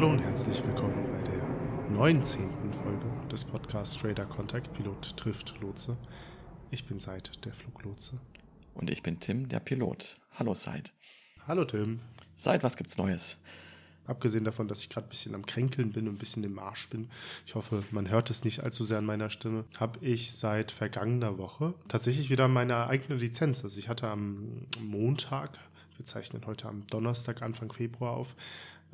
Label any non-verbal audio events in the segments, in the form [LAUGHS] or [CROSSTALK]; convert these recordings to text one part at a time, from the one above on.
Hallo und herzlich willkommen bei der 19. Folge des Podcasts Trader Contact Pilot trifft Lotse. Ich bin Seid, der Fluglotse. Und ich bin Tim, der Pilot. Hallo Seid. Hallo Tim. Seid, was gibt's Neues? Abgesehen davon, dass ich gerade ein bisschen am Kränkeln bin und ein bisschen im Marsch bin, ich hoffe, man hört es nicht allzu sehr an meiner Stimme, habe ich seit vergangener Woche tatsächlich wieder meine eigene Lizenz. Also ich hatte am Montag, wir zeichnen heute am Donnerstag, Anfang Februar auf,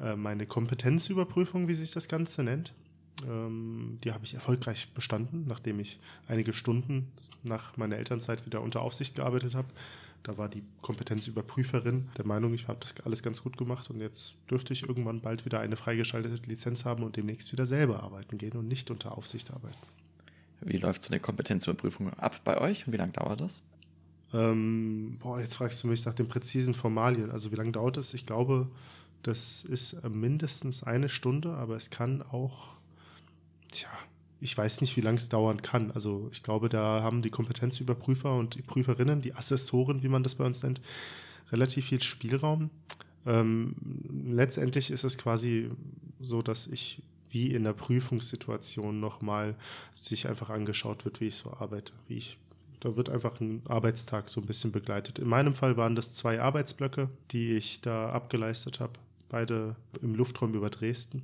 äh, meine Kompetenzüberprüfung, wie sich das Ganze nennt. Ähm, die habe ich erfolgreich bestanden, nachdem ich einige Stunden nach meiner Elternzeit wieder unter Aufsicht gearbeitet habe. Da war die Kompetenzüberprüferin der Meinung, ich habe das alles ganz gut gemacht und jetzt dürfte ich irgendwann bald wieder eine freigeschaltete Lizenz haben und demnächst wieder selber arbeiten gehen und nicht unter Aufsicht arbeiten. Wie läuft so eine Kompetenzüberprüfung ab bei euch und wie lange dauert das? Ähm, boah, jetzt fragst du mich nach den präzisen Formalien. Also wie lange dauert es? Ich glaube, das ist mindestens eine Stunde, aber es kann auch, tja, ich weiß nicht, wie lange es dauern kann. Also ich glaube, da haben die Kompetenzüberprüfer und die Prüferinnen, die Assessoren, wie man das bei uns nennt, relativ viel Spielraum. Ähm, letztendlich ist es quasi so, dass ich wie in der Prüfungssituation nochmal sich einfach angeschaut wird, wie ich so arbeite, wie ich da wird einfach ein Arbeitstag so ein bisschen begleitet. In meinem Fall waren das zwei Arbeitsblöcke, die ich da abgeleistet habe, beide im Luftraum über Dresden.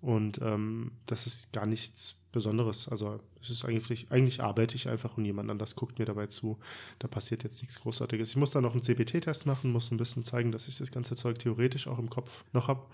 Und ähm, das ist gar nichts Besonderes. Also es ist eigentlich, eigentlich arbeite ich einfach und jemand anders guckt mir dabei zu. Da passiert jetzt nichts Großartiges. Ich muss da noch einen CBT-Test machen, muss ein bisschen zeigen, dass ich das ganze Zeug theoretisch auch im Kopf noch habe.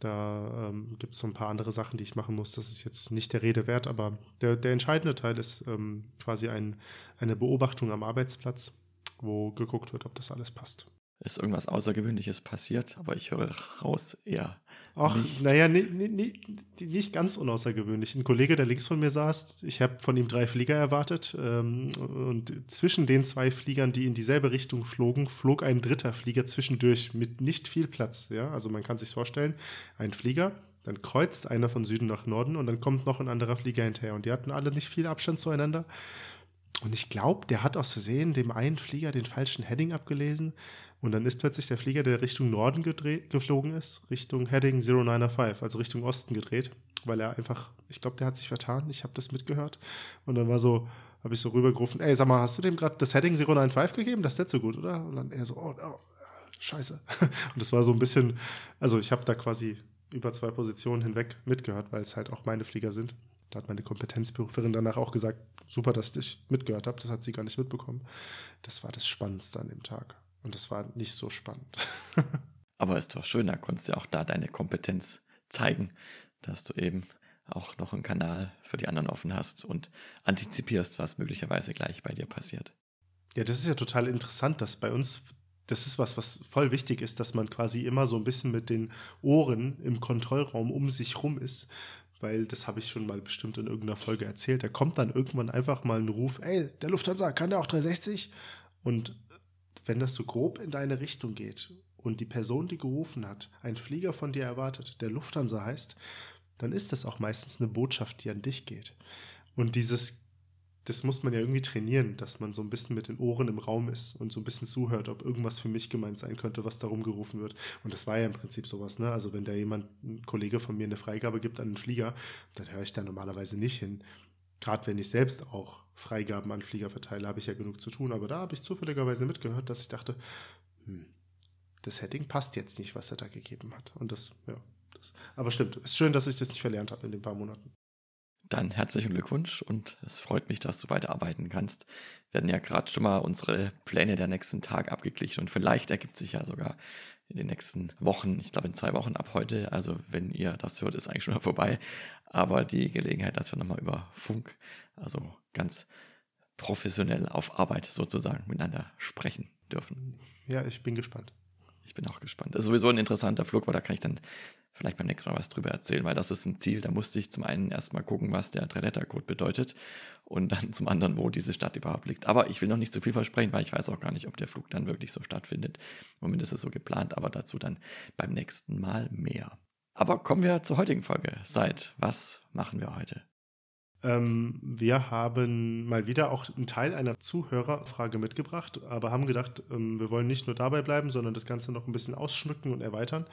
Da ähm, gibt es so ein paar andere Sachen, die ich machen muss. Das ist jetzt nicht der Rede wert, aber der, der entscheidende Teil ist ähm, quasi ein, eine Beobachtung am Arbeitsplatz, wo geguckt wird, ob das alles passt ist irgendwas Außergewöhnliches passiert, aber ich höre raus eher. Ach, naja, nicht, nicht, nicht ganz unaußergewöhnlich. Ein Kollege, der links von mir saß, ich habe von ihm drei Flieger erwartet ähm, und zwischen den zwei Fliegern, die in dieselbe Richtung flogen, flog ein dritter Flieger zwischendurch mit nicht viel Platz. Ja? Also man kann sich vorstellen, ein Flieger, dann kreuzt einer von Süden nach Norden und dann kommt noch ein anderer Flieger hinterher und die hatten alle nicht viel Abstand zueinander. Und ich glaube, der hat aus Versehen dem einen Flieger den falschen Heading abgelesen. Und dann ist plötzlich der Flieger, der Richtung Norden geflogen ist, Richtung Heading 095, also Richtung Osten gedreht, weil er einfach, ich glaube, der hat sich vertan. Ich habe das mitgehört. Und dann war so, habe ich so rübergerufen, ey, sag mal, hast du dem gerade das Heading 095 gegeben? Das ist nicht so gut, oder? Und dann er so, oh, oh scheiße. [LAUGHS] Und das war so ein bisschen, also ich habe da quasi über zwei Positionen hinweg mitgehört, weil es halt auch meine Flieger sind. Da hat meine Kompetenzprüferin danach auch gesagt, super, dass ich mitgehört habe. Das hat sie gar nicht mitbekommen. Das war das Spannendste an dem Tag. Und das war nicht so spannend. [LAUGHS] Aber ist doch schön, da konntest du ja auch da deine Kompetenz zeigen, dass du eben auch noch einen Kanal für die anderen offen hast und antizipierst, was möglicherweise gleich bei dir passiert. Ja, das ist ja total interessant, dass bei uns, das ist was, was voll wichtig ist, dass man quasi immer so ein bisschen mit den Ohren im Kontrollraum um sich rum ist, weil das habe ich schon mal bestimmt in irgendeiner Folge erzählt. Da kommt dann irgendwann einfach mal ein Ruf, ey, der Lufthansa, kann der auch 360? Und wenn das so grob in deine Richtung geht und die Person, die gerufen hat, ein Flieger von dir erwartet, der Lufthansa heißt, dann ist das auch meistens eine Botschaft, die an dich geht. Und dieses, das muss man ja irgendwie trainieren, dass man so ein bisschen mit den Ohren im Raum ist und so ein bisschen zuhört, ob irgendwas für mich gemeint sein könnte, was darum gerufen wird. Und das war ja im Prinzip sowas, ne? Also wenn da jemand, ein Kollege von mir eine Freigabe gibt an den Flieger, dann höre ich da normalerweise nicht hin gerade wenn ich selbst auch Freigaben an Flieger verteile, habe ich ja genug zu tun. Aber da habe ich zufälligerweise mitgehört, dass ich dachte, hm, das Heading passt jetzt nicht, was er da gegeben hat. Und das, ja. Das, aber stimmt, es ist schön, dass ich das nicht verlernt habe in den paar Monaten. Dann herzlichen Glückwunsch und es freut mich, dass du weiterarbeiten kannst. Wir werden ja gerade schon mal unsere Pläne der nächsten Tage abgeglichen und vielleicht ergibt sich ja sogar in den nächsten Wochen, ich glaube in zwei Wochen ab heute, also wenn ihr das hört, ist eigentlich schon mal vorbei, aber die Gelegenheit, dass wir nochmal über Funk, also ganz professionell auf Arbeit sozusagen miteinander sprechen dürfen. Ja, ich bin gespannt. Ich bin auch gespannt. Das ist sowieso ein interessanter Flug, weil da kann ich dann vielleicht beim nächsten Mal was drüber erzählen, weil das ist ein Ziel. Da musste ich zum einen erstmal gucken, was der Drei-Letter-Code bedeutet und dann zum anderen, wo diese Stadt überhaupt liegt. Aber ich will noch nicht zu viel versprechen, weil ich weiß auch gar nicht, ob der Flug dann wirklich so stattfindet. Moment ist es so geplant, aber dazu dann beim nächsten Mal mehr. Aber kommen wir zur heutigen Folge. Seid, was machen wir heute? Ähm, wir haben mal wieder auch einen Teil einer Zuhörerfrage mitgebracht, aber haben gedacht, ähm, wir wollen nicht nur dabei bleiben, sondern das Ganze noch ein bisschen ausschmücken und erweitern.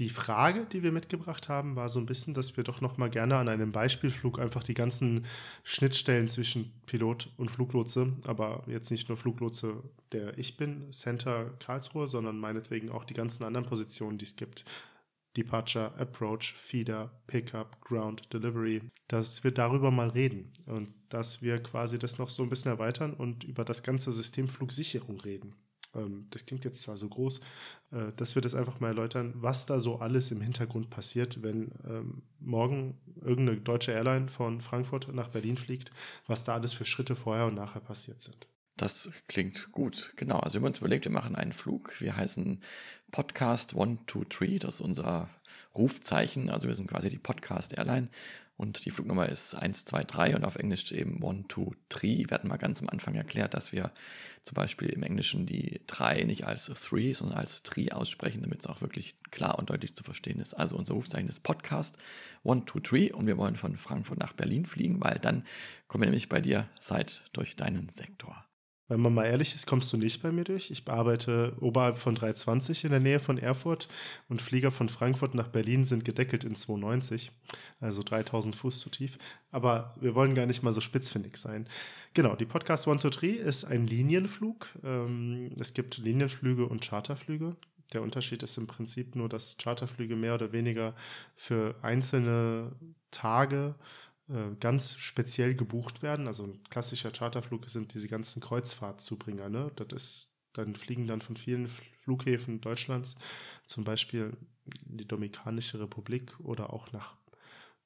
Die Frage, die wir mitgebracht haben, war so ein bisschen, dass wir doch noch mal gerne an einem Beispielflug einfach die ganzen Schnittstellen zwischen Pilot und Fluglotse, aber jetzt nicht nur Fluglotse, der ich bin, Center Karlsruhe, sondern meinetwegen auch die ganzen anderen Positionen, die es gibt. Departure, Approach, Feeder, Pickup, Ground, Delivery, dass wir darüber mal reden und dass wir quasi das noch so ein bisschen erweitern und über das ganze System Flugsicherung reden. Ähm, das klingt jetzt zwar so groß, äh, dass wir das einfach mal erläutern, was da so alles im Hintergrund passiert, wenn ähm, morgen irgendeine deutsche Airline von Frankfurt nach Berlin fliegt, was da alles für Schritte vorher und nachher passiert sind. Das klingt gut, genau. Also wir haben uns überlegt, wir machen einen Flug. Wir heißen Podcast 123, das ist unser Rufzeichen. Also wir sind quasi die Podcast Airline und die Flugnummer ist 123 und auf Englisch eben 123. Wir hatten mal ganz am Anfang erklärt, dass wir zum Beispiel im Englischen die 3 nicht als 3, sondern als 3 aussprechen, damit es auch wirklich klar und deutlich zu verstehen ist. Also unser Rufzeichen ist Podcast 123 und wir wollen von Frankfurt nach Berlin fliegen, weil dann kommen wir nämlich bei dir seit durch deinen Sektor. Wenn man mal ehrlich ist, kommst du nicht bei mir durch. Ich arbeite oberhalb von 320 in der Nähe von Erfurt und Flieger von Frankfurt nach Berlin sind gedeckelt in 290, also 3000 Fuß zu tief. Aber wir wollen gar nicht mal so spitzfindig sein. Genau, die Podcast 123 ist ein Linienflug. Ähm, es gibt Linienflüge und Charterflüge. Der Unterschied ist im Prinzip nur, dass Charterflüge mehr oder weniger für einzelne Tage äh, ganz speziell gebucht werden. Also ein klassischer Charterflug sind diese ganzen Kreuzfahrtzubringer. Ne? Das ist, dann fliegen dann von vielen Flughäfen Deutschlands, zum Beispiel in die Dominikanische Republik oder auch nach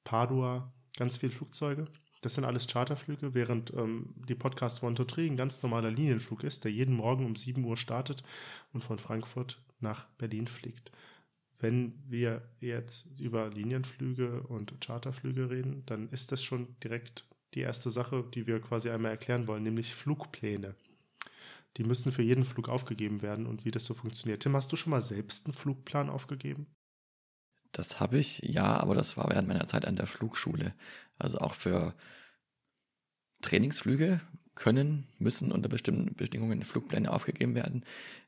Padua, ganz viele Flugzeuge. Das sind alles Charterflüge, während ähm, die Podcast One to Three ein ganz normaler Linienflug ist, der jeden Morgen um 7 Uhr startet und von Frankfurt nach Berlin fliegt wenn wir jetzt über Linienflüge und Charterflüge reden, dann ist das schon direkt die erste Sache, die wir quasi einmal erklären wollen, nämlich Flugpläne. Die müssen für jeden Flug aufgegeben werden und wie das so funktioniert. Tim, hast du schon mal selbst einen Flugplan aufgegeben? Das habe ich, ja, aber das war während meiner Zeit an der Flugschule. Also auch für Trainingsflüge können, müssen unter bestimmten Bedingungen Flugpläne aufgegeben werden.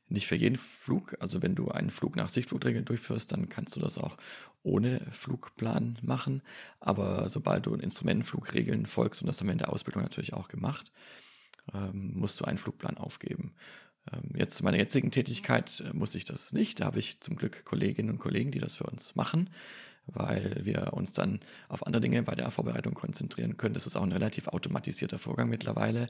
Nicht für jeden Flug. Also wenn du einen Flug nach Sichtflugregeln durchführst, dann kannst du das auch ohne Flugplan machen. Aber sobald du Instrumentenflugregeln folgst, und das haben wir in der Ausbildung natürlich auch gemacht, ähm, musst du einen Flugplan aufgeben. Ähm, jetzt in meiner jetzigen Tätigkeit äh, muss ich das nicht. Da habe ich zum Glück Kolleginnen und Kollegen, die das für uns machen weil wir uns dann auf andere Dinge bei der Vorbereitung konzentrieren können. Das ist auch ein relativ automatisierter Vorgang mittlerweile,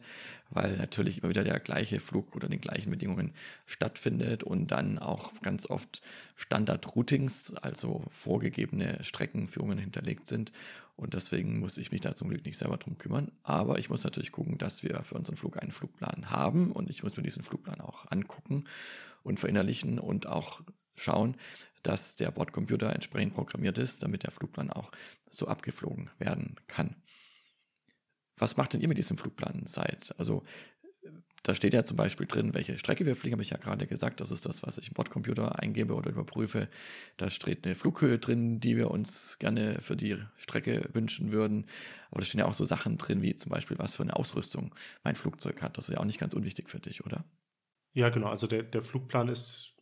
weil natürlich immer wieder der gleiche Flug unter den gleichen Bedingungen stattfindet und dann auch ganz oft Standard-Routings, also vorgegebene Streckenführungen hinterlegt sind. Und deswegen muss ich mich da zum Glück nicht selber drum kümmern. Aber ich muss natürlich gucken, dass wir für unseren Flug einen Flugplan haben und ich muss mir diesen Flugplan auch angucken und verinnerlichen und auch schauen, dass der Bordcomputer entsprechend programmiert ist, damit der Flugplan auch so abgeflogen werden kann. Was macht denn ihr mit diesem Flugplan seit? Also da steht ja zum Beispiel drin, welche Strecke wir fliegen, habe ich ja gerade gesagt. Das ist das, was ich im Bordcomputer eingebe oder überprüfe. Da steht eine Flughöhe drin, die wir uns gerne für die Strecke wünschen würden. Aber da stehen ja auch so Sachen drin, wie zum Beispiel, was für eine Ausrüstung mein Flugzeug hat. Das ist ja auch nicht ganz unwichtig für dich, oder? Ja, genau. Also der, der Flugplan ist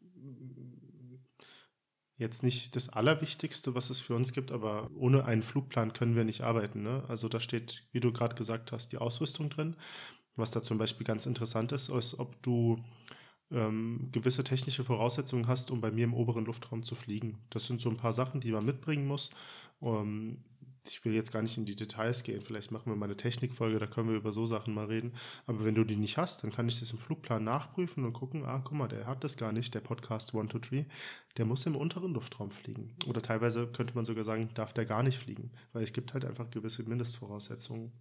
jetzt nicht das Allerwichtigste, was es für uns gibt, aber ohne einen Flugplan können wir nicht arbeiten. Ne? Also da steht, wie du gerade gesagt hast, die Ausrüstung drin. Was da zum Beispiel ganz interessant ist, ist, ob du ähm, gewisse technische Voraussetzungen hast, um bei mir im oberen Luftraum zu fliegen. Das sind so ein paar Sachen, die man mitbringen muss. Um, ich will jetzt gar nicht in die Details gehen, vielleicht machen wir mal eine Technikfolge, da können wir über so Sachen mal reden. Aber wenn du die nicht hast, dann kann ich das im Flugplan nachprüfen und gucken, ah, guck mal, der hat das gar nicht, der Podcast 123, der muss im unteren Luftraum fliegen. Oder teilweise könnte man sogar sagen, darf der gar nicht fliegen, weil es gibt halt einfach gewisse Mindestvoraussetzungen.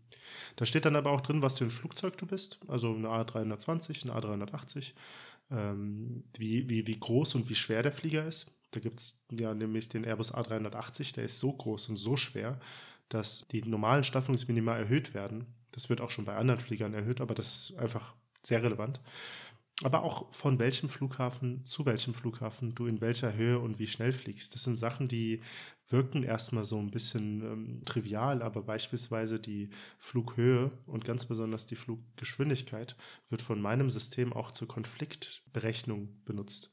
Da steht dann aber auch drin, was für ein Flugzeug du bist, also eine A320, eine A380, ähm, wie, wie, wie groß und wie schwer der Flieger ist. Da gibt es ja nämlich den Airbus A380, der ist so groß und so schwer, dass die normalen Staffelungsminima erhöht werden. Das wird auch schon bei anderen Fliegern erhöht, aber das ist einfach sehr relevant. Aber auch von welchem Flughafen zu welchem Flughafen du in welcher Höhe und wie schnell fliegst. Das sind Sachen, die wirken erstmal so ein bisschen ähm, trivial, aber beispielsweise die Flughöhe und ganz besonders die Fluggeschwindigkeit wird von meinem System auch zur Konfliktberechnung benutzt.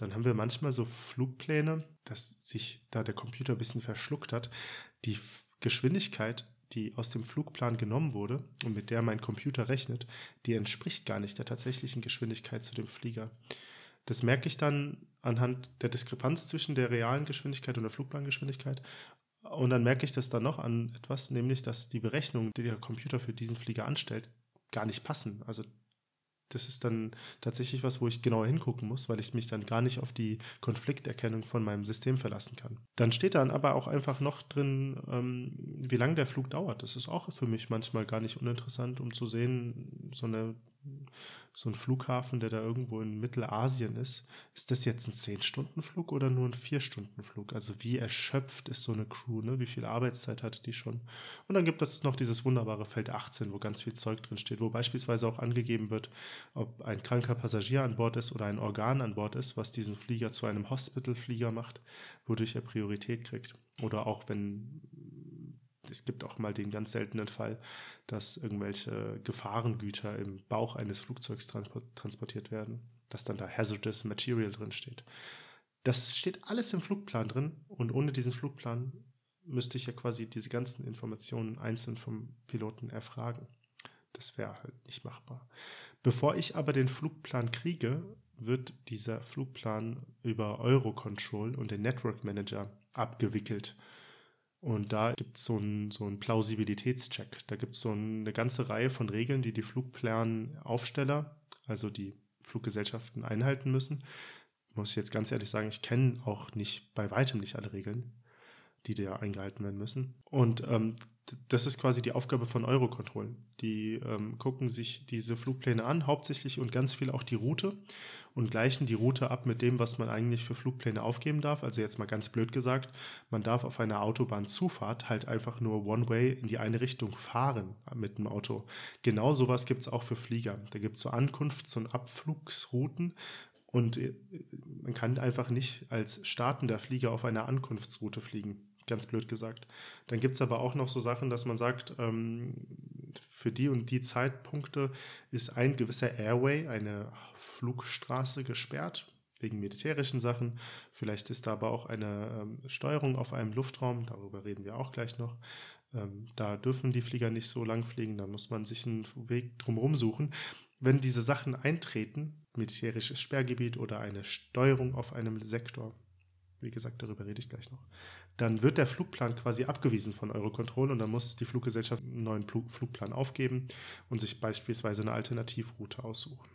Dann haben wir manchmal so Flugpläne, dass sich da der Computer ein bisschen verschluckt hat. Die Geschwindigkeit, die aus dem Flugplan genommen wurde und mit der mein Computer rechnet, die entspricht gar nicht der tatsächlichen Geschwindigkeit zu dem Flieger. Das merke ich dann anhand der Diskrepanz zwischen der realen Geschwindigkeit und der Flugbahngeschwindigkeit. Und dann merke ich das dann noch an etwas, nämlich dass die Berechnungen, die der Computer für diesen Flieger anstellt, gar nicht passen. Also das ist dann tatsächlich was, wo ich genauer hingucken muss, weil ich mich dann gar nicht auf die Konflikterkennung von meinem System verlassen kann. Dann steht dann aber auch einfach noch drin, ähm, wie lange der Flug dauert. Das ist auch für mich manchmal gar nicht uninteressant, um zu sehen, so eine so ein Flughafen, der da irgendwo in Mittelasien ist, ist das jetzt ein 10-Stunden-Flug oder nur ein 4-Stunden-Flug? Also wie erschöpft ist so eine Crew, ne? Wie viel Arbeitszeit hatte die schon? Und dann gibt es noch dieses wunderbare Feld 18, wo ganz viel Zeug drin steht, wo beispielsweise auch angegeben wird, ob ein kranker Passagier an Bord ist oder ein Organ an Bord ist, was diesen Flieger zu einem Hospital-Flieger macht, wodurch er Priorität kriegt. Oder auch wenn es gibt auch mal den ganz seltenen Fall, dass irgendwelche Gefahrengüter im Bauch eines Flugzeugs transportiert werden, dass dann da Hazardous Material drin steht. Das steht alles im Flugplan drin und ohne diesen Flugplan müsste ich ja quasi diese ganzen Informationen einzeln vom Piloten erfragen. Das wäre halt nicht machbar. Bevor ich aber den Flugplan kriege, wird dieser Flugplan über Eurocontrol und den Network Manager abgewickelt. Und da gibt es so einen so Plausibilitätscheck. Da gibt es so eine ganze Reihe von Regeln, die die Flugplanaufsteller, also die Fluggesellschaften, einhalten müssen. Muss ich jetzt ganz ehrlich sagen, ich kenne auch nicht bei weitem nicht alle Regeln, die da eingehalten werden müssen. Und ähm, das ist quasi die Aufgabe von Eurocontrol. Die ähm, gucken sich diese Flugpläne an, hauptsächlich und ganz viel auch die Route und gleichen die Route ab mit dem, was man eigentlich für Flugpläne aufgeben darf. Also jetzt mal ganz blöd gesagt, man darf auf einer Autobahnzufahrt halt einfach nur One-Way in die eine Richtung fahren mit dem Auto. Genau sowas gibt es auch für Flieger. Da gibt es so Ankunfts- und Abflugsrouten, und äh, man kann einfach nicht als startender Flieger auf einer Ankunftsroute fliegen ganz blöd gesagt. Dann gibt es aber auch noch so Sachen, dass man sagt, ähm, für die und die Zeitpunkte ist ein gewisser Airway, eine Flugstraße gesperrt, wegen militärischen Sachen. Vielleicht ist da aber auch eine ähm, Steuerung auf einem Luftraum, darüber reden wir auch gleich noch. Ähm, da dürfen die Flieger nicht so lang fliegen, da muss man sich einen Weg drumherum suchen. Wenn diese Sachen eintreten, militärisches Sperrgebiet oder eine Steuerung auf einem Sektor, wie gesagt, darüber rede ich gleich noch, dann wird der Flugplan quasi abgewiesen von Eurocontrol und dann muss die Fluggesellschaft einen neuen Flugplan aufgeben und sich beispielsweise eine Alternativroute aussuchen.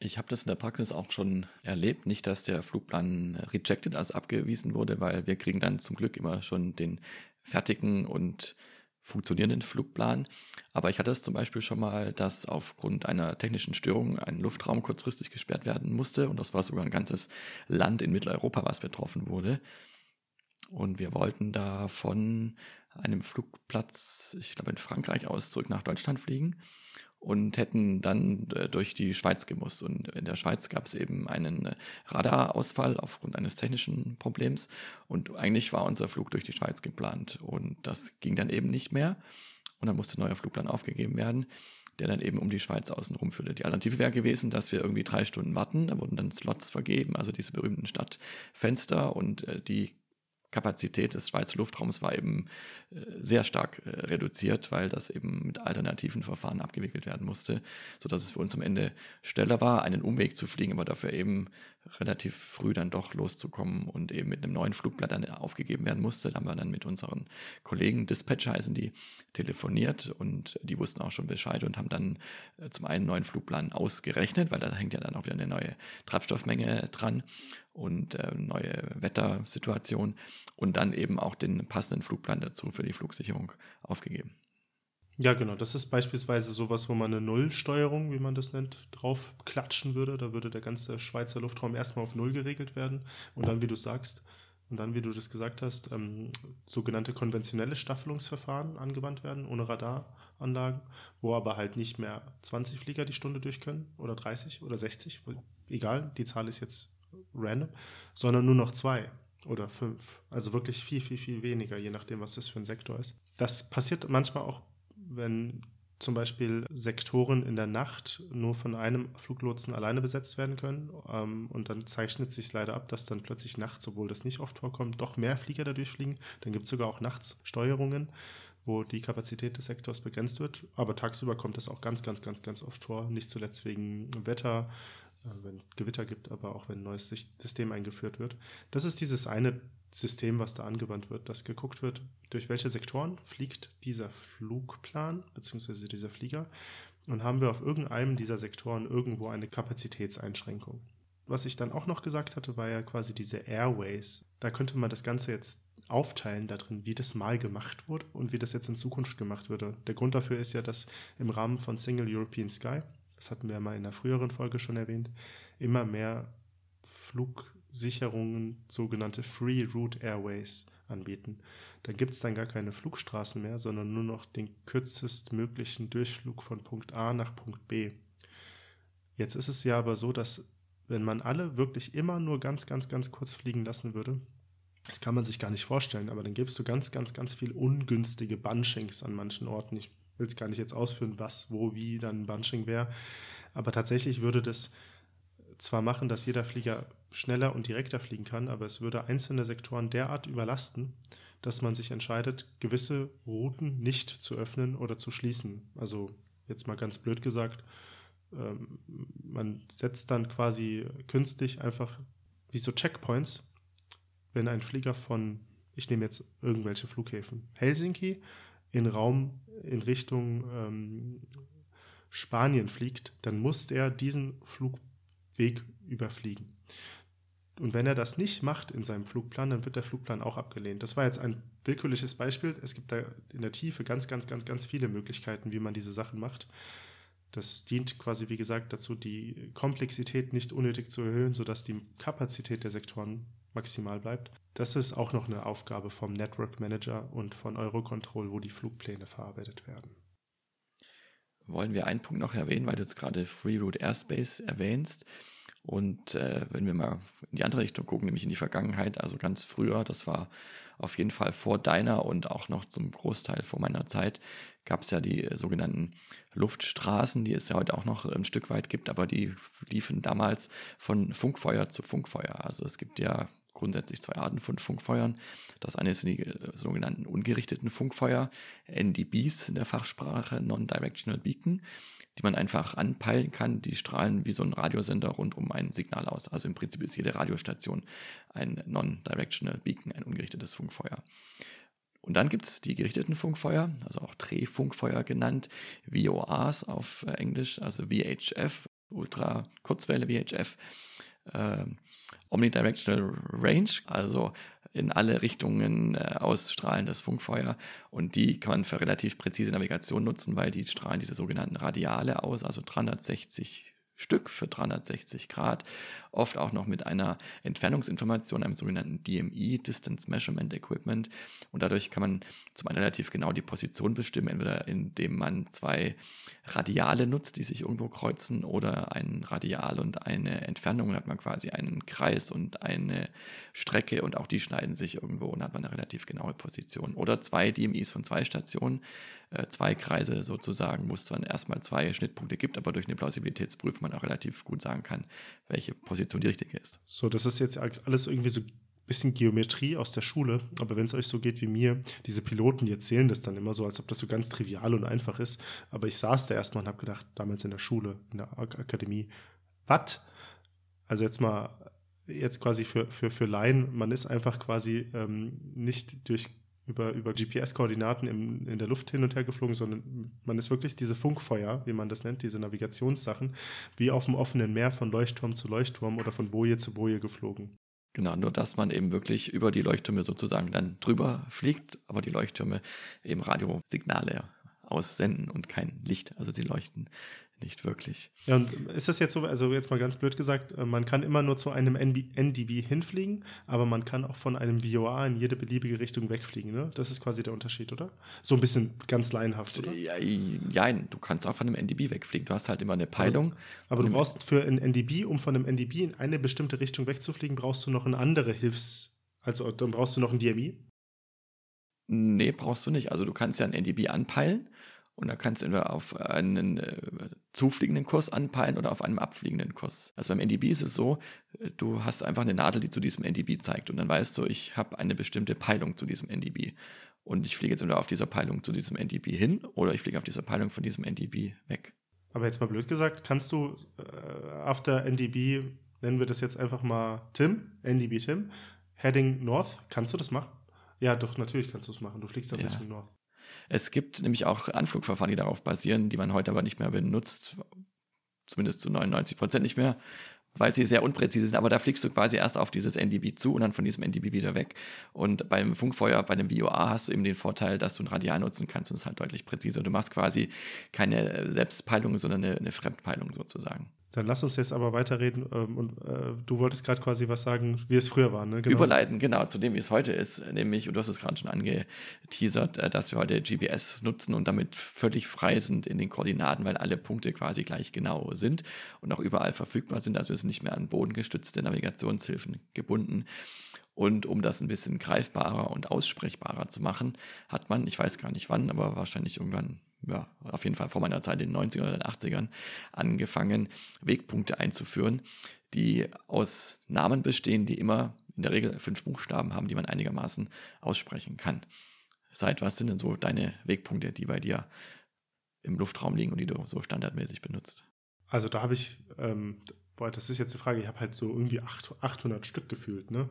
Ich habe das in der Praxis auch schon erlebt, nicht, dass der Flugplan rejected, also abgewiesen wurde, weil wir kriegen dann zum Glück immer schon den fertigen und funktionierenden Flugplan. Aber ich hatte es zum Beispiel schon mal, dass aufgrund einer technischen Störung ein Luftraum kurzfristig gesperrt werden musste und das war sogar ein ganzes Land in Mitteleuropa, was betroffen wurde. Und wir wollten da von einem Flugplatz, ich glaube in Frankreich aus, zurück nach Deutschland fliegen und hätten dann äh, durch die Schweiz gemusst. Und in der Schweiz gab es eben einen äh, Radarausfall aufgrund eines technischen Problems. Und eigentlich war unser Flug durch die Schweiz geplant. Und das ging dann eben nicht mehr. Und dann musste ein neuer Flugplan aufgegeben werden, der dann eben um die Schweiz außen rumführte. Die Alternative wäre gewesen, dass wir irgendwie drei Stunden warten. Da wurden dann Slots vergeben, also diese berühmten Stadtfenster. Und äh, die Kapazität des Schweizer Luftraums war eben äh, sehr stark äh, reduziert, weil das eben mit alternativen Verfahren abgewickelt werden musste, sodass es für uns am Ende schneller war, einen Umweg zu fliegen, aber dafür eben relativ früh dann doch loszukommen und eben mit einem neuen Flugblatt dann aufgegeben werden musste. Da haben wir dann mit unseren Kollegen, Dispatch heißen die, telefoniert und die wussten auch schon Bescheid und haben dann äh, zum einen neuen Flugplan ausgerechnet, weil da hängt ja dann auch wieder eine neue Treibstoffmenge dran und äh, neue Wettersituation und dann eben auch den passenden Flugplan dazu für die Flugsicherung aufgegeben. Ja, genau. Das ist beispielsweise sowas, wo man eine Nullsteuerung, wie man das nennt, drauf klatschen würde. Da würde der ganze Schweizer Luftraum erstmal auf Null geregelt werden. Und dann, wie du sagst, und dann, wie du das gesagt hast, ähm, sogenannte konventionelle Staffelungsverfahren angewandt werden, ohne Radaranlagen, wo aber halt nicht mehr 20 Flieger die Stunde durch können oder 30 oder 60, egal, die Zahl ist jetzt random, sondern nur noch zwei oder fünf. Also wirklich viel, viel, viel weniger, je nachdem, was das für ein Sektor ist. Das passiert manchmal auch, wenn zum Beispiel Sektoren in der Nacht nur von einem Fluglotsen alleine besetzt werden können. Ähm, und dann zeichnet sich leider ab, dass dann plötzlich nachts, obwohl das nicht oft vorkommt, doch mehr Flieger dadurch fliegen. Dann gibt es sogar auch nachts Steuerungen, wo die Kapazität des Sektors begrenzt wird. Aber tagsüber kommt das auch ganz, ganz, ganz, ganz oft vor. Nicht zuletzt wegen Wetter, äh, wenn es Gewitter gibt, aber auch wenn ein neues System eingeführt wird. Das ist dieses eine System, was da angewandt wird, dass geguckt wird, durch welche Sektoren fliegt dieser Flugplan bzw. dieser Flieger und haben wir auf irgendeinem dieser Sektoren irgendwo eine Kapazitätseinschränkung. Was ich dann auch noch gesagt hatte, war ja quasi diese Airways. Da könnte man das Ganze jetzt aufteilen darin, wie das mal gemacht wurde und wie das jetzt in Zukunft gemacht würde. Der Grund dafür ist ja, dass im Rahmen von Single European Sky, das hatten wir mal in einer früheren Folge schon erwähnt, immer mehr Flugsicherungen, sogenannte Free Route Airways anbieten. Da gibt es dann gar keine Flugstraßen mehr, sondern nur noch den kürzestmöglichen Durchflug von Punkt A nach Punkt B. Jetzt ist es ja aber so, dass wenn man alle wirklich immer nur ganz, ganz, ganz kurz fliegen lassen würde, das kann man sich gar nicht vorstellen, aber dann gibst du ganz, ganz, ganz viel ungünstige Bunchings an manchen Orten. Ich will es gar nicht jetzt ausführen, was, wo, wie dann ein Bunching wäre. Aber tatsächlich würde das zwar machen, dass jeder Flieger schneller und direkter fliegen kann, aber es würde einzelne Sektoren derart überlasten, dass man sich entscheidet, gewisse Routen nicht zu öffnen oder zu schließen. Also jetzt mal ganz blöd gesagt, ähm, man setzt dann quasi künstlich einfach wie so Checkpoints wenn ein Flieger von, ich nehme jetzt irgendwelche Flughäfen, Helsinki in Raum in Richtung ähm, Spanien fliegt, dann muss er diesen Flugweg überfliegen. Und wenn er das nicht macht in seinem Flugplan, dann wird der Flugplan auch abgelehnt. Das war jetzt ein willkürliches Beispiel. Es gibt da in der Tiefe ganz, ganz, ganz, ganz viele Möglichkeiten, wie man diese Sachen macht. Das dient quasi, wie gesagt, dazu, die Komplexität nicht unnötig zu erhöhen, sodass die Kapazität der Sektoren maximal bleibt. Das ist auch noch eine Aufgabe vom Network Manager und von Eurocontrol, wo die Flugpläne verarbeitet werden. Wollen wir einen Punkt noch erwähnen, weil du jetzt gerade Free Airspace erwähnst. Und äh, wenn wir mal in die andere Richtung gucken, nämlich in die Vergangenheit, also ganz früher, das war auf jeden Fall vor deiner und auch noch zum Großteil vor meiner Zeit, gab es ja die sogenannten Luftstraßen, die es ja heute auch noch ein Stück weit gibt, aber die liefen damals von Funkfeuer zu Funkfeuer. Also es gibt ja grundsätzlich zwei Arten von Funkfeuern. Das eine sind die äh, sogenannten ungerichteten Funkfeuer, NDBs in der Fachsprache, Non-Directional Beacon, die man einfach anpeilen kann. Die strahlen wie so ein Radiosender rund um ein Signal aus. Also im Prinzip ist jede Radiostation ein Non-Directional Beacon, ein ungerichtetes Funkfeuer. Und dann gibt es die gerichteten Funkfeuer, also auch Drehfunkfeuer genannt, VORs auf Englisch, also VHF, Ultra Kurzwelle VHF. Äh, Omnidirectional Range, also in alle Richtungen äh, ausstrahlendes Funkfeuer. Und die kann man für relativ präzise Navigation nutzen, weil die strahlen diese sogenannten Radiale aus, also 360 Stück für 360 Grad, oft auch noch mit einer Entfernungsinformation, einem sogenannten DME, Distance Measurement Equipment. Und dadurch kann man zum einen relativ genau die Position bestimmen, entweder indem man zwei Radiale nutzt, die sich irgendwo kreuzen, oder ein Radial und eine Entfernung, dann hat man quasi einen Kreis und eine Strecke und auch die schneiden sich irgendwo und hat man eine relativ genaue Position. Oder zwei DMEs von zwei Stationen, äh, zwei Kreise sozusagen, wo es dann erstmal zwei Schnittpunkte gibt, aber durch eine Plausibilitätsprüfung man auch relativ gut sagen kann, welche Position die richtige ist. So, das ist jetzt alles irgendwie so ein bisschen Geometrie aus der Schule, aber wenn es euch so geht wie mir, diese Piloten, die erzählen das dann immer so, als ob das so ganz trivial und einfach ist. Aber ich saß da erstmal und habe gedacht, damals in der Schule, in der Akademie, was? Also jetzt mal, jetzt quasi für, für, für Laien, man ist einfach quasi ähm, nicht durch über, über GPS-Koordinaten in der Luft hin und her geflogen, sondern man ist wirklich diese Funkfeuer, wie man das nennt, diese Navigationssachen, wie auf dem offenen Meer von Leuchtturm zu Leuchtturm oder von Boje zu Boje geflogen. Genau, nur dass man eben wirklich über die Leuchttürme sozusagen dann drüber fliegt, aber die Leuchttürme eben Radiosignale aussenden und kein Licht. Also sie leuchten nicht wirklich. Ja, und ist das jetzt so, also jetzt mal ganz blöd gesagt, äh, man kann immer nur zu einem NDB hinfliegen, aber man kann auch von einem VOA in jede beliebige Richtung wegfliegen, ne? Das ist quasi der Unterschied, oder? So ein bisschen ganz laienhaft, oder? Ja, ja du kannst auch von einem NDB wegfliegen. Du hast halt immer eine Peilung. Aber, aber du brauchst für ein NDB, um von einem NDB in eine bestimmte Richtung wegzufliegen, brauchst du noch eine andere Hilfs-, also dann brauchst du noch ein DMI? Nee, brauchst du nicht. Also du kannst ja ein NDB anpeilen Und da kannst du entweder auf einen äh, zufliegenden Kurs anpeilen oder auf einem abfliegenden Kurs. Also beim NDB ist es so, äh, du hast einfach eine Nadel, die zu diesem NDB zeigt. Und dann weißt du, ich habe eine bestimmte Peilung zu diesem NDB. Und ich fliege jetzt entweder auf dieser Peilung zu diesem NDB hin oder ich fliege auf dieser Peilung von diesem NDB weg. Aber jetzt mal blöd gesagt, kannst du äh, auf der NDB, nennen wir das jetzt einfach mal Tim, NDB Tim, Heading North, kannst du das machen? Ja, doch, natürlich kannst du es machen. Du fliegst dann ja. Richtung North. Es gibt nämlich auch Anflugverfahren, die darauf basieren, die man heute aber nicht mehr benutzt, zumindest zu 99 Prozent nicht mehr, weil sie sehr unpräzise sind. Aber da fliegst du quasi erst auf dieses NDB zu und dann von diesem NDB wieder weg. Und beim Funkfeuer, bei dem VOA hast du eben den Vorteil, dass du ein Radial nutzen kannst und es halt deutlich präziser. Du machst quasi keine Selbstpeilung, sondern eine, eine Fremdpeilung sozusagen. Dann lass uns jetzt aber weiterreden. Ähm, und äh, du wolltest gerade quasi was sagen, wie es früher war, ne? Genau. Überleiten, genau, zu dem, wie es heute ist. Nämlich, und du hast es gerade schon angeteasert, äh, dass wir heute GPS nutzen und damit völlig frei sind in den Koordinaten, weil alle Punkte quasi gleich genau sind und auch überall verfügbar sind. Also wir sind nicht mehr an bodengestützte Navigationshilfen gebunden. Und um das ein bisschen greifbarer und aussprechbarer zu machen, hat man, ich weiß gar nicht wann, aber wahrscheinlich irgendwann ja, auf jeden Fall vor meiner Zeit in den 90ern oder den 80ern angefangen, Wegpunkte einzuführen, die aus Namen bestehen, die immer in der Regel fünf Buchstaben haben, die man einigermaßen aussprechen kann. Seit was sind denn so deine Wegpunkte, die bei dir im Luftraum liegen und die du so standardmäßig benutzt? Also da habe ich, ähm, boah, das ist jetzt die Frage, ich habe halt so irgendwie 800 Stück gefühlt, ne?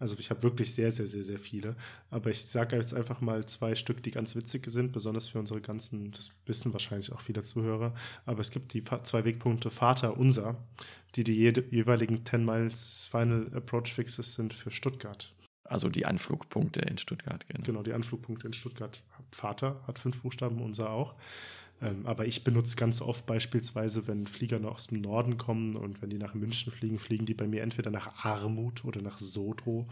Also ich habe wirklich sehr, sehr, sehr, sehr viele. Aber ich sage jetzt einfach mal zwei Stück, die ganz witzig sind, besonders für unsere ganzen, das wissen wahrscheinlich auch viele Zuhörer. Aber es gibt die zwei Wegpunkte Vater unser, die die jeweiligen 10 Miles Final Approach Fixes sind für Stuttgart. Also die Anflugpunkte in Stuttgart, genau. Genau, die Anflugpunkte in Stuttgart. Vater hat fünf Buchstaben, unser auch. Ähm, aber ich benutze ganz oft beispielsweise, wenn Flieger noch aus dem Norden kommen und wenn die nach München fliegen, fliegen die bei mir entweder nach Armut oder nach Sodro.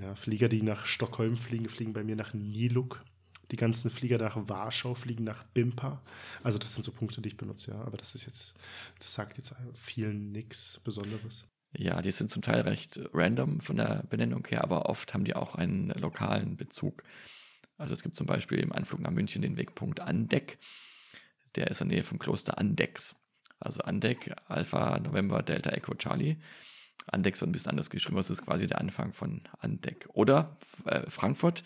Ja, Flieger, die nach Stockholm fliegen, fliegen bei mir nach Niluk. Die ganzen Flieger nach Warschau fliegen nach Bimpa. Also das sind so Punkte, die ich benutze, ja. Aber das ist jetzt, das sagt jetzt vielen nichts Besonderes. Ja, die sind zum Teil recht random von der Benennung her, aber oft haben die auch einen lokalen Bezug. Also es gibt zum Beispiel im Anflug nach München den Wegpunkt Andeck der ist in der Nähe vom Kloster Andex. Also Andeck, Alpha, November, Delta, Echo, Charlie. Andex wird ein bisschen anders geschrieben, das ist quasi der Anfang von Andeck. Oder äh, Frankfurt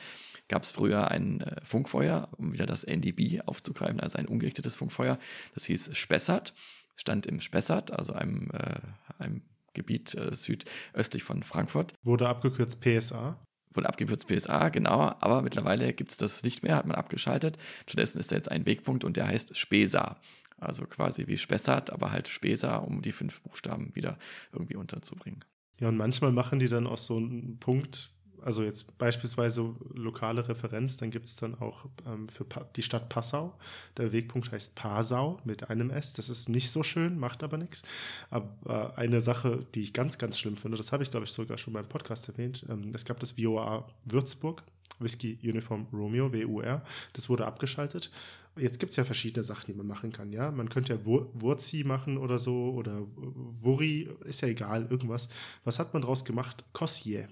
gab es früher ein äh, Funkfeuer, um wieder das NDB aufzugreifen, also ein ungerichtetes Funkfeuer. Das hieß Spessart, stand im Spessart, also einem, äh, einem Gebiet äh, südöstlich von Frankfurt. Wurde abgekürzt PSA? Wurde abgekürzt PSA, genau, aber mittlerweile gibt es das nicht mehr, hat man abgeschaltet. Stattdessen ist da jetzt ein Wegpunkt und der heißt Spesa. Also quasi wie Spessart, aber halt Spesa, um die fünf Buchstaben wieder irgendwie unterzubringen. Ja, und manchmal machen die dann auch so einen Punkt, also jetzt beispielsweise lokale Referenz, dann gibt es dann auch ähm, für pa die Stadt Passau. Der Wegpunkt heißt Passau mit einem S. Das ist nicht so schön, macht aber nichts. Aber äh, eine Sache, die ich ganz, ganz schlimm finde, das habe ich, glaube ich, sogar schon beim Podcast erwähnt. Ähm, es gab das VOA Würzburg, Whisky Uniform Romeo, WUR. Das wurde abgeschaltet. Jetzt gibt es ja verschiedene Sachen, die man machen kann, ja. Man könnte ja Wurzi machen oder so oder Wurri, ist ja egal, irgendwas. Was hat man draus gemacht? Kossier.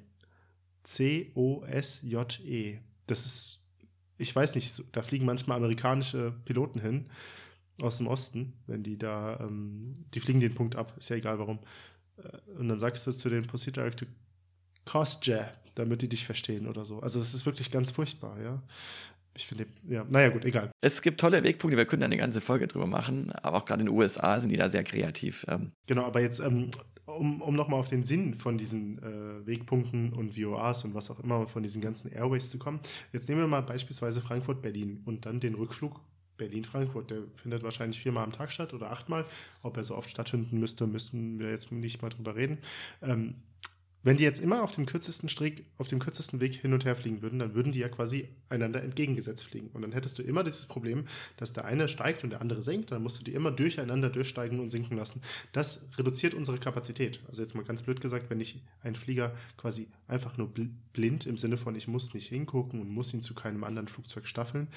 C-O-S-J-E. Das ist, ich weiß nicht, da fliegen manchmal amerikanische Piloten hin aus dem Osten, wenn die da, ähm, die fliegen den Punkt ab, ist ja egal warum. Äh, und dann sagst du zu den Pursuit Director, Kostja, damit die dich verstehen oder so. Also das ist wirklich ganz furchtbar, ja. Ich finde, ja, naja, gut, egal. Es gibt tolle Wegpunkte, wir können da eine ganze Folge drüber machen, aber auch gerade in den USA sind die da sehr kreativ. Ähm. Genau, aber jetzt, ähm, um, um nochmal auf den Sinn von diesen äh, Wegpunkten und VOAs und was auch immer von diesen ganzen Airways zu kommen. Jetzt nehmen wir mal beispielsweise Frankfurt-Berlin und dann den Rückflug Berlin-Frankfurt. Der findet wahrscheinlich viermal am Tag statt oder achtmal. Ob er so oft stattfinden müsste, müssen wir jetzt nicht mal drüber reden. Ähm, wenn die jetzt immer auf dem kürzesten Strick, auf dem kürzesten Weg hin und her fliegen würden, dann würden die ja quasi einander entgegengesetzt fliegen. Und dann hättest du immer dieses Problem, dass der eine steigt und der andere sinkt. Dann musst du die immer durcheinander durchsteigen und sinken lassen. Das reduziert unsere Kapazität. Also jetzt mal ganz blöd gesagt, wenn ich einen Flieger quasi einfach nur blind im Sinne von, ich muss nicht hingucken und muss ihn zu keinem anderen Flugzeug staffeln,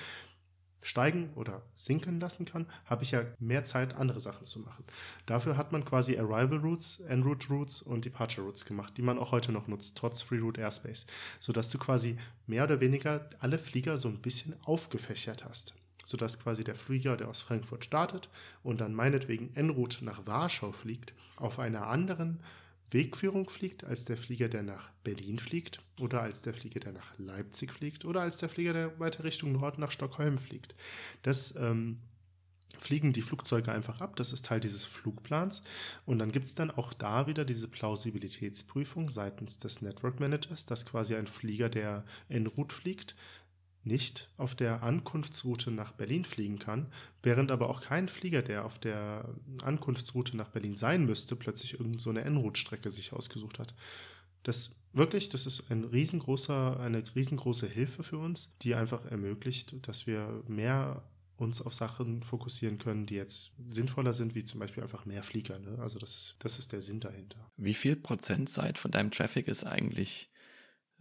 steigen oder sinken lassen kann, habe ich ja mehr Zeit, andere Sachen zu machen. Dafür hat man quasi Arrival Routes, En route Routes und Departure Routes gemacht, die man auch heute noch nutzt, trotz Free Route Airspace, sodass du quasi mehr oder weniger alle Flieger so ein bisschen aufgefächert hast. sodass quasi der Flieger, der aus Frankfurt startet und dann meinetwegen en route nach Warschau fliegt, auf einer anderen Wegführung fliegt als der Flieger, der nach Berlin fliegt oder als der Flieger, der nach Leipzig fliegt oder als der Flieger, der weiter Richtung Norden nach Stockholm fliegt. Das ähm, fliegen die Flugzeuge einfach ab. Das ist Teil dieses Flugplans. Und dann gibt es dann auch da wieder diese Plausibilitätsprüfung seitens des Network Managers, dass quasi ein Flieger, der en route fliegt, nicht auf der Ankunftsroute nach Berlin fliegen kann, während aber auch kein Flieger, der auf der Ankunftsroute nach Berlin sein müsste, plötzlich irgendeine so En-Route-Strecke sich ausgesucht hat. Das wirklich, das ist ein riesengroßer, eine riesengroße Hilfe für uns, die einfach ermöglicht, dass wir mehr uns auf Sachen fokussieren können, die jetzt sinnvoller sind, wie zum Beispiel einfach mehr Flieger. Ne? Also das ist, das ist der Sinn dahinter. Wie viel Prozentzeit von deinem Traffic ist eigentlich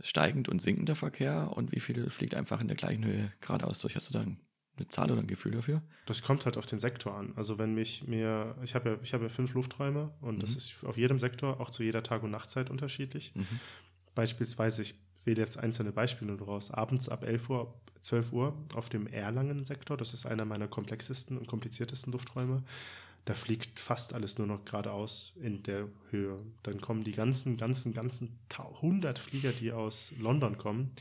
steigend und sinkender Verkehr und wie viel fliegt einfach in der gleichen Höhe geradeaus durch? Hast du da eine Zahl oder ein Gefühl dafür? Das kommt halt auf den Sektor an. Also wenn mich mir, ich habe ja, ich habe ja fünf Lufträume und mhm. das ist auf jedem Sektor auch zu jeder Tag- und Nachtzeit unterschiedlich. Mhm. Beispielsweise, ich wähle jetzt einzelne Beispiele nur raus, abends ab 11 Uhr, 12 Uhr auf dem Erlangen-Sektor, das ist einer meiner komplexesten und kompliziertesten Lufträume, da fliegt fast alles nur noch geradeaus in der Höhe. Dann kommen die ganzen, ganzen, ganzen 100 Flieger, die aus London kommen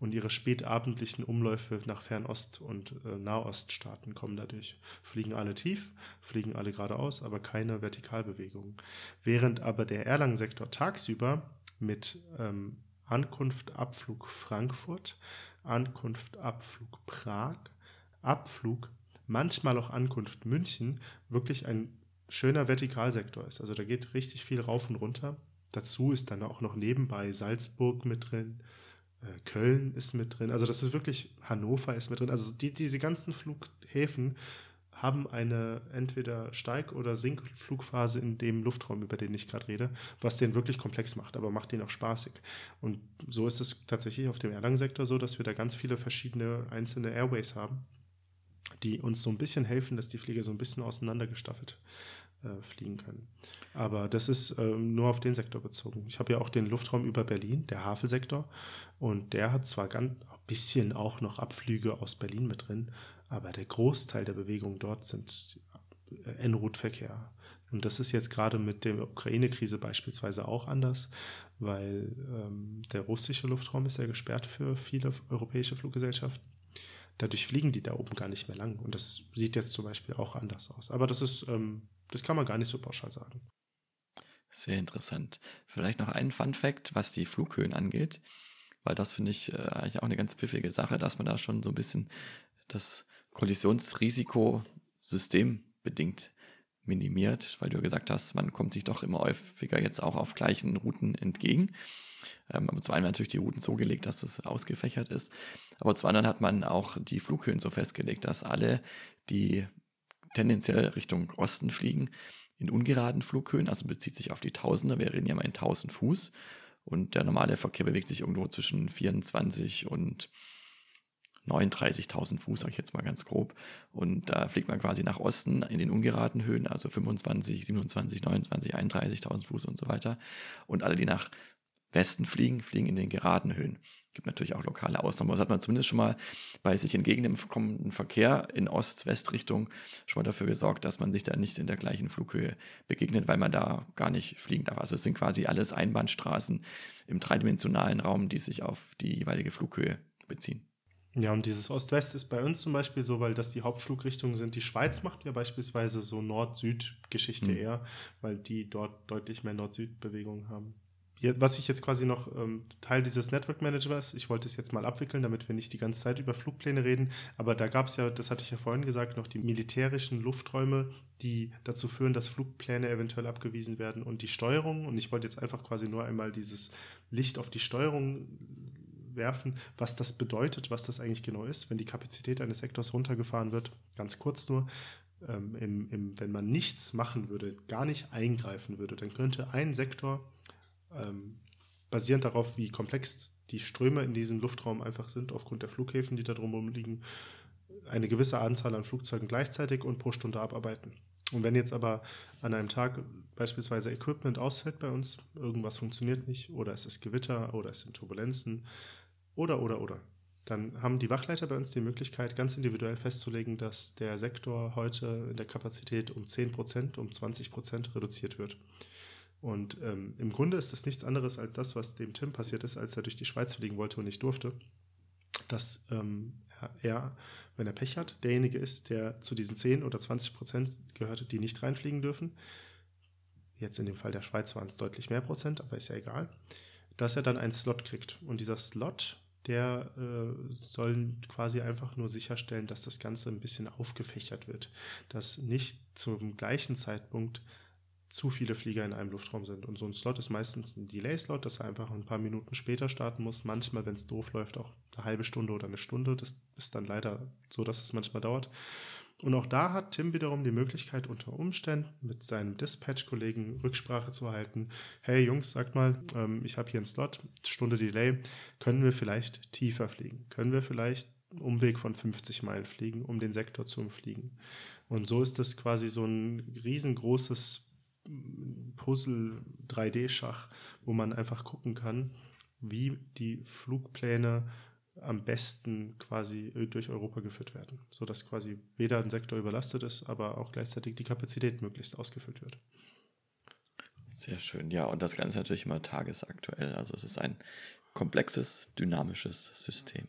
und ihre spätabendlichen Umläufe nach Fernost- und äh, Nahoststaaten kommen dadurch. Fliegen alle tief, fliegen alle geradeaus, aber keine Vertikalbewegung. Während aber der Erlangen-Sektor tagsüber mit ähm, Ankunft, Abflug Frankfurt, Ankunft, Abflug Prag, Abflug manchmal auch Ankunft München wirklich ein schöner Vertikalsektor ist. Also da geht richtig viel rauf und runter. Dazu ist dann auch noch nebenbei Salzburg mit drin, äh, Köln ist mit drin. Also das ist wirklich, Hannover ist mit drin. Also die, diese ganzen Flughäfen haben eine entweder Steig- oder Sinkflugphase in dem Luftraum, über den ich gerade rede, was den wirklich komplex macht, aber macht den auch spaßig. Und so ist es tatsächlich auf dem Erlangen-Sektor so, dass wir da ganz viele verschiedene einzelne Airways haben die uns so ein bisschen helfen, dass die Flieger so ein bisschen auseinandergestaffelt äh, fliegen können. Aber das ist ähm, nur auf den Sektor bezogen. Ich habe ja auch den Luftraum über Berlin, der Havelsektor, und der hat zwar ganz ein bisschen auch noch Abflüge aus Berlin mit drin, aber der Großteil der Bewegungen dort sind äh, En-Route-Verkehr. Und das ist jetzt gerade mit der Ukraine-Krise beispielsweise auch anders, weil ähm, der russische Luftraum ist ja gesperrt für viele europäische Fluggesellschaften. Dadurch fliegen die da oben gar nicht mehr lang. Und das sieht jetzt zum Beispiel auch anders aus. Aber das ist, ähm, das kann man gar nicht so pauschal sagen. Sehr interessant. Vielleicht noch ein Fun Fact, was die Flughöhen angeht, weil das finde ich äh, eigentlich auch eine ganz pfiffige Sache, dass man da schon so ein bisschen das Kollisionsrisiko systembedingt minimiert, weil du gesagt hast, man kommt sich doch immer häufiger jetzt auch auf gleichen Routen entgegen. Ähm, aber zum einen natürlich die Routen so gelegt, dass es ausgefächert ist. Aber zum anderen hat man auch die Flughöhen so festgelegt, dass alle, die tendenziell Richtung Osten fliegen, in ungeraden Flughöhen, also bezieht sich auf die Tausender, wir reden ja mal in 1000 Fuß und der normale Verkehr bewegt sich irgendwo zwischen 24 und 39.000 Fuß, sage ich jetzt mal ganz grob. Und da fliegt man quasi nach Osten in den ungeraden Höhen, also 25, 27, 29, 31.000 Fuß und so weiter. Und alle, die nach Westen fliegen, fliegen in den geraden Höhen. Gibt natürlich auch lokale Ausnahmen. Das hat man zumindest schon mal bei sich entgegenkommenden Verkehr in Ost-West-Richtung schon mal dafür gesorgt, dass man sich da nicht in der gleichen Flughöhe begegnet, weil man da gar nicht fliegen darf. Also es sind quasi alles Einbahnstraßen im dreidimensionalen Raum, die sich auf die jeweilige Flughöhe beziehen. Ja, und dieses Ost-West ist bei uns zum Beispiel so, weil das die Hauptflugrichtungen sind. Die Schweiz macht ja beispielsweise so Nord-Süd-Geschichte mhm. eher, weil die dort deutlich mehr Nord-Süd-Bewegungen haben was ich jetzt quasi noch ähm, Teil dieses Network Managers, ich wollte es jetzt mal abwickeln, damit wir nicht die ganze Zeit über Flugpläne reden, aber da gab es ja, das hatte ich ja vorhin gesagt, noch die militärischen Lufträume, die dazu führen, dass Flugpläne eventuell abgewiesen werden und die Steuerung. Und ich wollte jetzt einfach quasi nur einmal dieses Licht auf die Steuerung werfen, was das bedeutet, was das eigentlich genau ist, wenn die Kapazität eines Sektors runtergefahren wird. Ganz kurz nur. Ähm, im, im, wenn man nichts machen würde, gar nicht eingreifen würde, dann könnte ein Sektor ähm, basierend darauf, wie komplex die Ströme in diesem Luftraum einfach sind, aufgrund der Flughäfen, die da drumherum liegen, eine gewisse Anzahl an Flugzeugen gleichzeitig und pro Stunde abarbeiten. Und wenn jetzt aber an einem Tag beispielsweise Equipment ausfällt bei uns, irgendwas funktioniert nicht, oder es ist Gewitter, oder es sind Turbulenzen, oder, oder, oder, dann haben die Wachleiter bei uns die Möglichkeit, ganz individuell festzulegen, dass der Sektor heute in der Kapazität um 10%, um 20% reduziert wird. Und ähm, im Grunde ist das nichts anderes als das, was dem Tim passiert ist, als er durch die Schweiz fliegen wollte und nicht durfte. Dass ähm, er, wenn er Pech hat, derjenige ist, der zu diesen 10 oder 20 Prozent gehört, die nicht reinfliegen dürfen. Jetzt in dem Fall der Schweiz waren es deutlich mehr Prozent, aber ist ja egal. Dass er dann einen Slot kriegt. Und dieser Slot, der äh, soll quasi einfach nur sicherstellen, dass das Ganze ein bisschen aufgefächert wird. Dass nicht zum gleichen Zeitpunkt zu viele Flieger in einem Luftraum sind. Und so ein Slot ist meistens ein Delay-Slot, dass er einfach ein paar Minuten später starten muss. Manchmal, wenn es doof läuft, auch eine halbe Stunde oder eine Stunde. Das ist dann leider so, dass es manchmal dauert. Und auch da hat Tim wiederum die Möglichkeit, unter Umständen mit seinem Dispatch-Kollegen Rücksprache zu halten. Hey Jungs, sagt mal, ähm, ich habe hier einen Slot, Stunde Delay. Können wir vielleicht tiefer fliegen? Können wir vielleicht einen Umweg von 50 Meilen fliegen, um den Sektor zu umfliegen? Und so ist das quasi so ein riesengroßes Puzzle 3D-Schach, wo man einfach gucken kann, wie die Flugpläne am besten quasi durch Europa geführt werden, sodass quasi weder ein Sektor überlastet ist, aber auch gleichzeitig die Kapazität möglichst ausgefüllt wird. Sehr schön, ja, und das Ganze natürlich immer tagesaktuell. Also es ist ein komplexes, dynamisches System.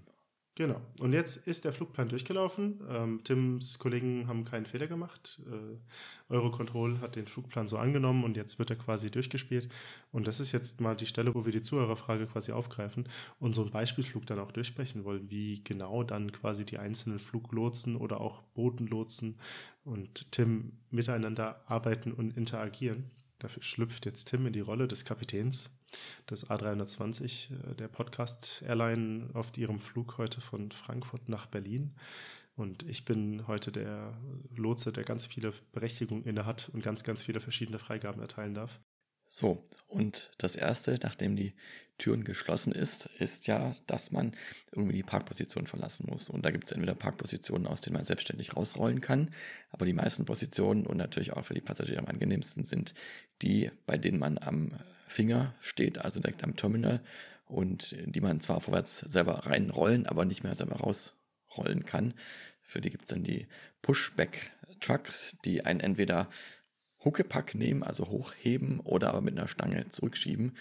Genau. Und jetzt ist der Flugplan durchgelaufen. Ähm, Tims Kollegen haben keinen Fehler gemacht. Äh, Eurocontrol hat den Flugplan so angenommen und jetzt wird er quasi durchgespielt. Und das ist jetzt mal die Stelle, wo wir die Zuhörerfrage quasi aufgreifen und so einen Beispielflug dann auch durchsprechen wollen, wie genau dann quasi die einzelnen Fluglotsen oder auch Bodenlotsen und Tim miteinander arbeiten und interagieren. Dafür schlüpft jetzt Tim in die Rolle des Kapitäns des A320 äh, der Podcast Airline auf ihrem Flug heute von Frankfurt nach Berlin. Und ich bin heute der Lotse, der ganz viele Berechtigungen inne hat und ganz, ganz viele verschiedene Freigaben erteilen darf. So, und das erste, nachdem die Türen geschlossen ist, ist ja, dass man irgendwie die Parkposition verlassen muss. Und da gibt es entweder Parkpositionen, aus denen man selbstständig rausrollen kann, aber die meisten Positionen und natürlich auch für die Passagiere am angenehmsten sind die, bei denen man am Finger steht, also direkt am Terminal und die man zwar vorwärts selber reinrollen, aber nicht mehr selber rausrollen kann. Für die gibt es dann die Pushback-Trucks, die einen entweder Huckepack nehmen, also hochheben oder aber mit einer Stange zurückschieben.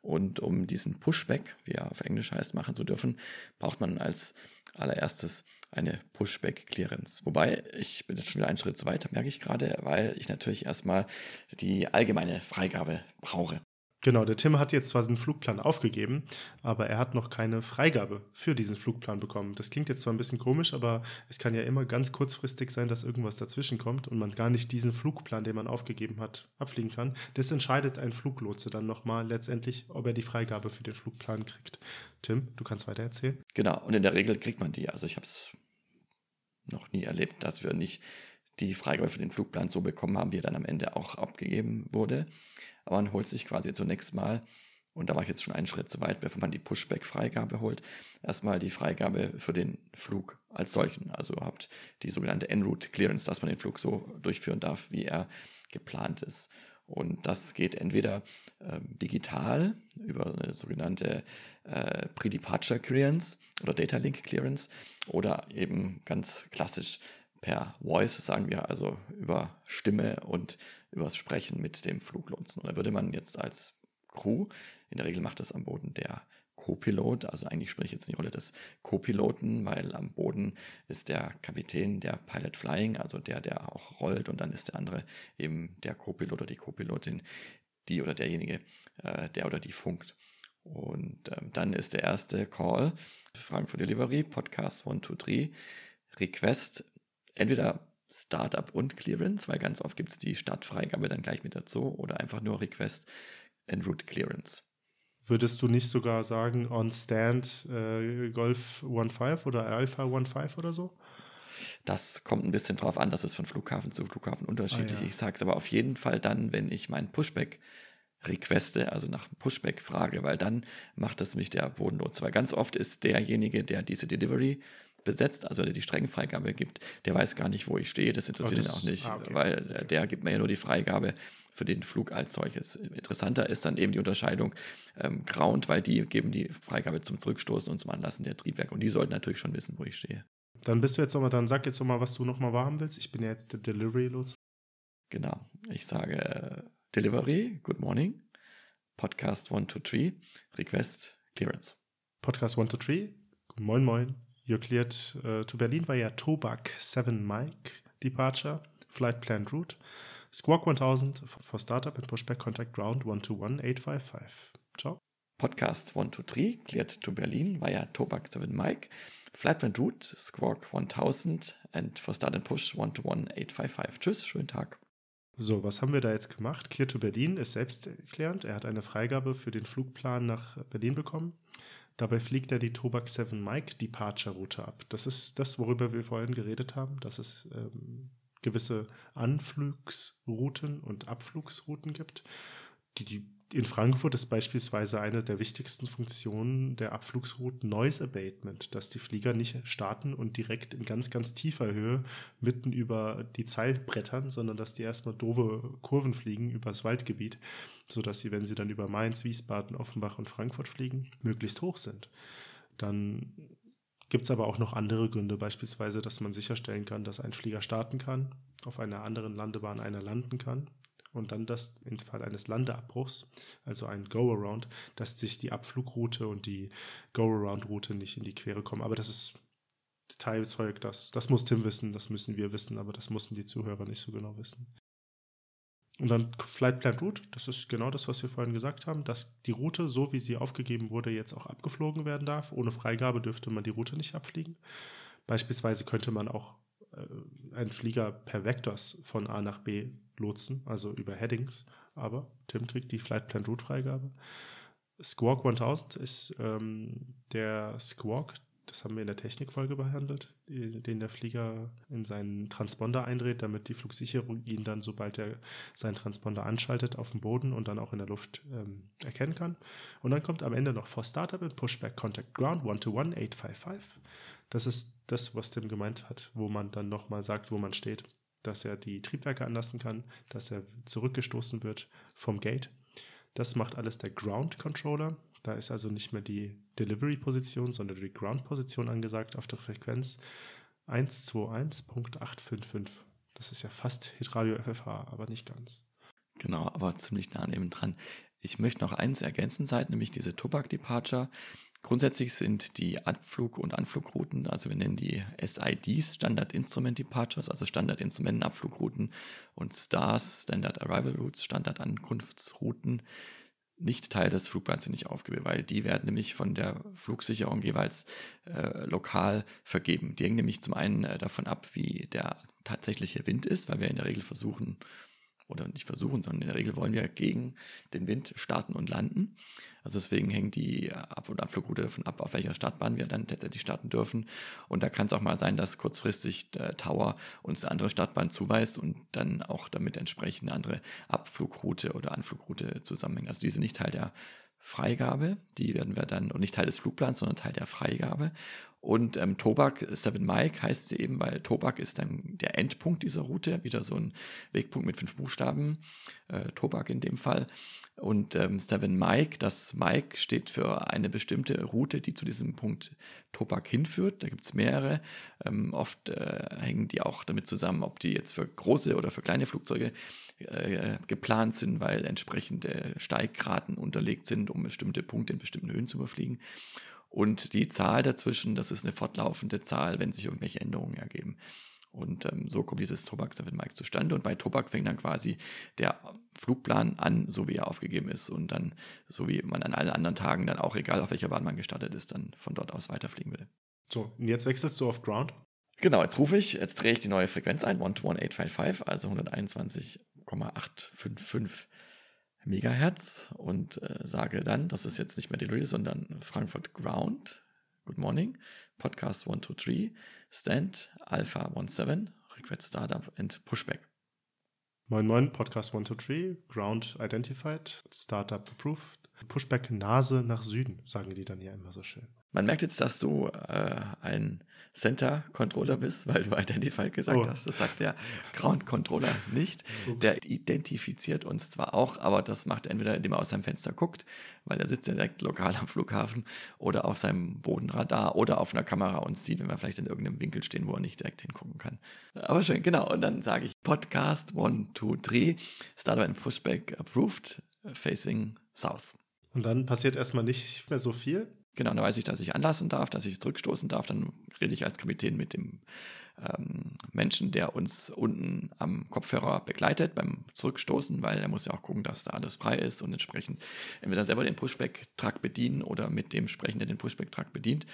Und um diesen Pushback, wie er auf Englisch heißt, machen zu dürfen, braucht man als allererstes eine Pushback-Clearance. Wobei, ich bin jetzt schon wieder einen Schritt zu weit, merke ich gerade, weil ich natürlich erstmal die allgemeine Freigabe brauche. Genau, der Tim hat jetzt zwar seinen Flugplan aufgegeben, aber er hat noch keine Freigabe für diesen Flugplan bekommen. Das klingt jetzt zwar ein bisschen komisch, aber es kann ja immer ganz kurzfristig sein, dass irgendwas dazwischen kommt und man gar nicht diesen Flugplan, den man aufgegeben hat, abfliegen kann. Das entscheidet ein Fluglotse dann nochmal letztendlich, ob er die Freigabe für den Flugplan kriegt. Tim, du kannst weiter erzählen. Genau, und in der Regel kriegt man die. Also ich habe es noch nie erlebt, dass wir nicht die Freigabe für den Flugplan so bekommen haben, wie er dann am Ende auch abgegeben wurde. Aber man holt sich quasi zunächst mal, und da war ich jetzt schon einen Schritt zu weit, bevor man die Pushback-Freigabe holt, erstmal die Freigabe für den Flug als solchen. Also habt die sogenannte En-Route Clearance, dass man den Flug so durchführen darf, wie er geplant ist. Und das geht entweder äh, digital über eine sogenannte äh, Pre-Departure Clearance oder Data Link Clearance oder eben ganz klassisch per Voice, sagen wir, also über Stimme und übers Sprechen mit dem Fluglotsen. Und da würde man jetzt als Crew, in der Regel macht das am Boden der Co-Pilot, also eigentlich spreche ich jetzt die Rolle des Co-Piloten, weil am Boden ist der Kapitän der Pilot Flying, also der, der auch rollt, und dann ist der andere eben der Co-Pilot oder die Co-Pilotin, die oder derjenige, äh, der oder die funkt. Und ähm, dann ist der erste Call, Fragen for Delivery, Podcast 123, Request entweder Startup und Clearance, weil ganz oft gibt es die Startfreigabe dann gleich mit dazu oder einfach nur Request and Route Clearance. Würdest du nicht sogar sagen, on Stand äh, Golf 1.5 oder Alpha 1.5 oder so? Das kommt ein bisschen drauf an, das ist von Flughafen zu Flughafen unterschiedlich. Ah, ja. Ich sage es aber auf jeden Fall dann, wenn ich meinen Pushback requeste, also nach Pushback frage, weil dann macht das mich der Bodenlotse. Weil ganz oft ist derjenige, der diese Delivery besetzt, also der die Streckenfreigabe gibt, der weiß gar nicht, wo ich stehe. Das interessiert oh, das, ihn auch nicht, ah, okay. weil der, der gibt mir ja nur die Freigabe für den Flug als solches. Interessanter ist dann eben die Unterscheidung ähm, Ground, weil die geben die Freigabe zum Zurückstoßen und zum Anlassen der Triebwerke und die sollten natürlich schon wissen, wo ich stehe. Dann bist du jetzt nochmal, dann sag jetzt nochmal, was du nochmal warm willst. Ich bin ja jetzt der Delivery los. Genau. Ich sage äh, Delivery, good morning. Podcast 1 to 3, Request Clearance. Podcast 1 to 3, moin moin. You're cleared uh, to Berlin via Tobak 7 Mike departure, flight planned route. Squawk 1000 for startup and pushback contact ground 121855. Ciao. Podcast 123 cleared to Berlin via Tobak 7 Mike. Flight planned route Squawk 1000 and for start and push 121855. Tschüss, schönen Tag. So, was haben wir da jetzt gemacht? Clear to Berlin ist selbsterklärend. Er hat eine Freigabe für den Flugplan nach Berlin bekommen. Dabei fliegt er die Tobak 7 Mike Departure Route ab. Das ist das, worüber wir vorhin geredet haben. Das ist ähm, gewisse Anflugsrouten und Abflugsrouten gibt. Die, die, in Frankfurt ist beispielsweise eine der wichtigsten Funktionen der Abflugsrouten Noise Abatement, dass die Flieger nicht starten und direkt in ganz, ganz tiefer Höhe mitten über die Zeil brettern, sondern dass die erstmal doofe Kurven fliegen übers Waldgebiet, sodass sie, wenn sie dann über Mainz, Wiesbaden, Offenbach und Frankfurt fliegen, möglichst hoch sind. Dann Gibt es aber auch noch andere Gründe, beispielsweise, dass man sicherstellen kann, dass ein Flieger starten kann, auf einer anderen Landebahn einer landen kann und dann das im Fall eines Landeabbruchs, also ein Go-Around, dass sich die Abflugroute und die Go-Around-Route nicht in die Quere kommen. Aber das ist Detailzeug, das, das muss Tim wissen, das müssen wir wissen, aber das mussten die Zuhörer nicht so genau wissen. Und dann Flight Plan Route, das ist genau das, was wir vorhin gesagt haben, dass die Route, so wie sie aufgegeben wurde, jetzt auch abgeflogen werden darf. Ohne Freigabe dürfte man die Route nicht abfliegen. Beispielsweise könnte man auch äh, einen Flieger per Vectors von A nach B lotsen, also über Headings. Aber Tim kriegt die Flight Plan Route Freigabe. Squawk 1000 ist ähm, der Squawk, das haben wir in der Technikfolge behandelt, den der Flieger in seinen Transponder eindreht, damit die Flugsicherung ihn dann, sobald er seinen Transponder anschaltet, auf dem Boden und dann auch in der Luft ähm, erkennen kann. Und dann kommt am Ende noch for Startup and Pushback Contact Ground 121-855. Das ist das, was Tim gemeint hat, wo man dann nochmal sagt, wo man steht. Dass er die Triebwerke anlassen kann, dass er zurückgestoßen wird vom Gate. Das macht alles der Ground Controller. Da ist also nicht mehr die Delivery-Position, sondern die Ground-Position angesagt auf der Frequenz 121.855. Das ist ja fast Hitradio FFH, aber nicht ganz. Genau, aber ziemlich nah neben dran. Ich möchte noch eins ergänzen seit, nämlich diese Tobak Departure. Grundsätzlich sind die Abflug- und Anflugrouten, also wir nennen die SIDs, Standard Instrument Departures, also Standard Instrumentenabflugrouten und STARS, Standard Arrival Routes, Standard Ankunftsrouten, nicht Teil des Flugplans sind nicht aufgegeben, weil die werden nämlich von der Flugsicherung jeweils äh, lokal vergeben. Die hängen nämlich zum einen äh, davon ab, wie der tatsächliche Wind ist, weil wir in der Regel versuchen, oder nicht versuchen, sondern in der Regel wollen wir gegen den Wind starten und landen. Also deswegen hängt die Ab- und Abflugroute davon ab, auf welcher Startbahn wir dann tatsächlich starten dürfen. Und da kann es auch mal sein, dass kurzfristig der Tower uns eine andere Startbahn zuweist und dann auch damit entsprechend eine andere Abflugroute oder Anflugroute zusammenhängt. Also die sind nicht Teil der Freigabe, die werden wir dann, und nicht Teil des Flugplans, sondern Teil der Freigabe. Und ähm, Tobak 7 Mike heißt sie eben, weil Tobak ist dann der Endpunkt dieser Route, wieder so ein Wegpunkt mit fünf Buchstaben, äh, Tobak in dem Fall. Und ähm, Seven Mike, das Mike steht für eine bestimmte Route, die zu diesem Punkt Tobak hinführt. Da gibt es mehrere. Ähm, oft äh, hängen die auch damit zusammen, ob die jetzt für große oder für kleine Flugzeuge äh, geplant sind, weil entsprechende Steiggraten unterlegt sind, um bestimmte Punkte in bestimmten Höhen zu überfliegen. Und die Zahl dazwischen, das ist eine fortlaufende Zahl, wenn sich irgendwelche Änderungen ergeben. Und ähm, so kommt dieses Tobak 7 Mike zustande. Und bei Tobak fängt dann quasi der Flugplan an, so wie er aufgegeben ist. Und dann, so wie man an allen anderen Tagen dann auch, egal auf welcher Bahn man gestartet ist, dann von dort aus weiterfliegen würde. So, und jetzt wechselst du auf Ground? Genau, jetzt rufe ich, jetzt drehe ich die neue Frequenz ein, 11855, also 121,855 Megahertz und äh, sage dann, das ist jetzt nicht mehr Delirious, sondern Frankfurt Ground. Good morning. Podcast 123, Stand Alpha 17, Request Startup and Pushback. Moin Moin, Podcast 123, Ground Identified, Startup Approved, Pushback Nase nach Süden, sagen die dann ja immer so schön. Man merkt jetzt, dass du äh, ein Center Controller bist, weil du Identified gesagt oh. hast. Das sagt der Ground Controller nicht. Ups. Der identifiziert uns zwar auch, aber das macht er entweder, indem er aus seinem Fenster guckt, weil er sitzt ja direkt lokal am Flughafen oder auf seinem Bodenradar oder auf einer Kamera uns sieht, wenn wir vielleicht in irgendeinem Winkel stehen, wo er nicht direkt hingucken kann. Aber schön, genau. Und dann sage ich Podcast 1, 2, 3, Startup and Pushback approved, facing south. Und dann passiert erstmal nicht mehr so viel. Genau, dann weiß ich, dass ich anlassen darf, dass ich zurückstoßen darf. Dann rede ich als Kapitän mit dem ähm, Menschen, der uns unten am Kopfhörer begleitet beim Zurückstoßen, weil er muss ja auch gucken, dass da alles frei ist und entsprechend entweder selber den Pushback-Truck bedienen oder mit dem sprechen, der den Pushback-Truck bedient.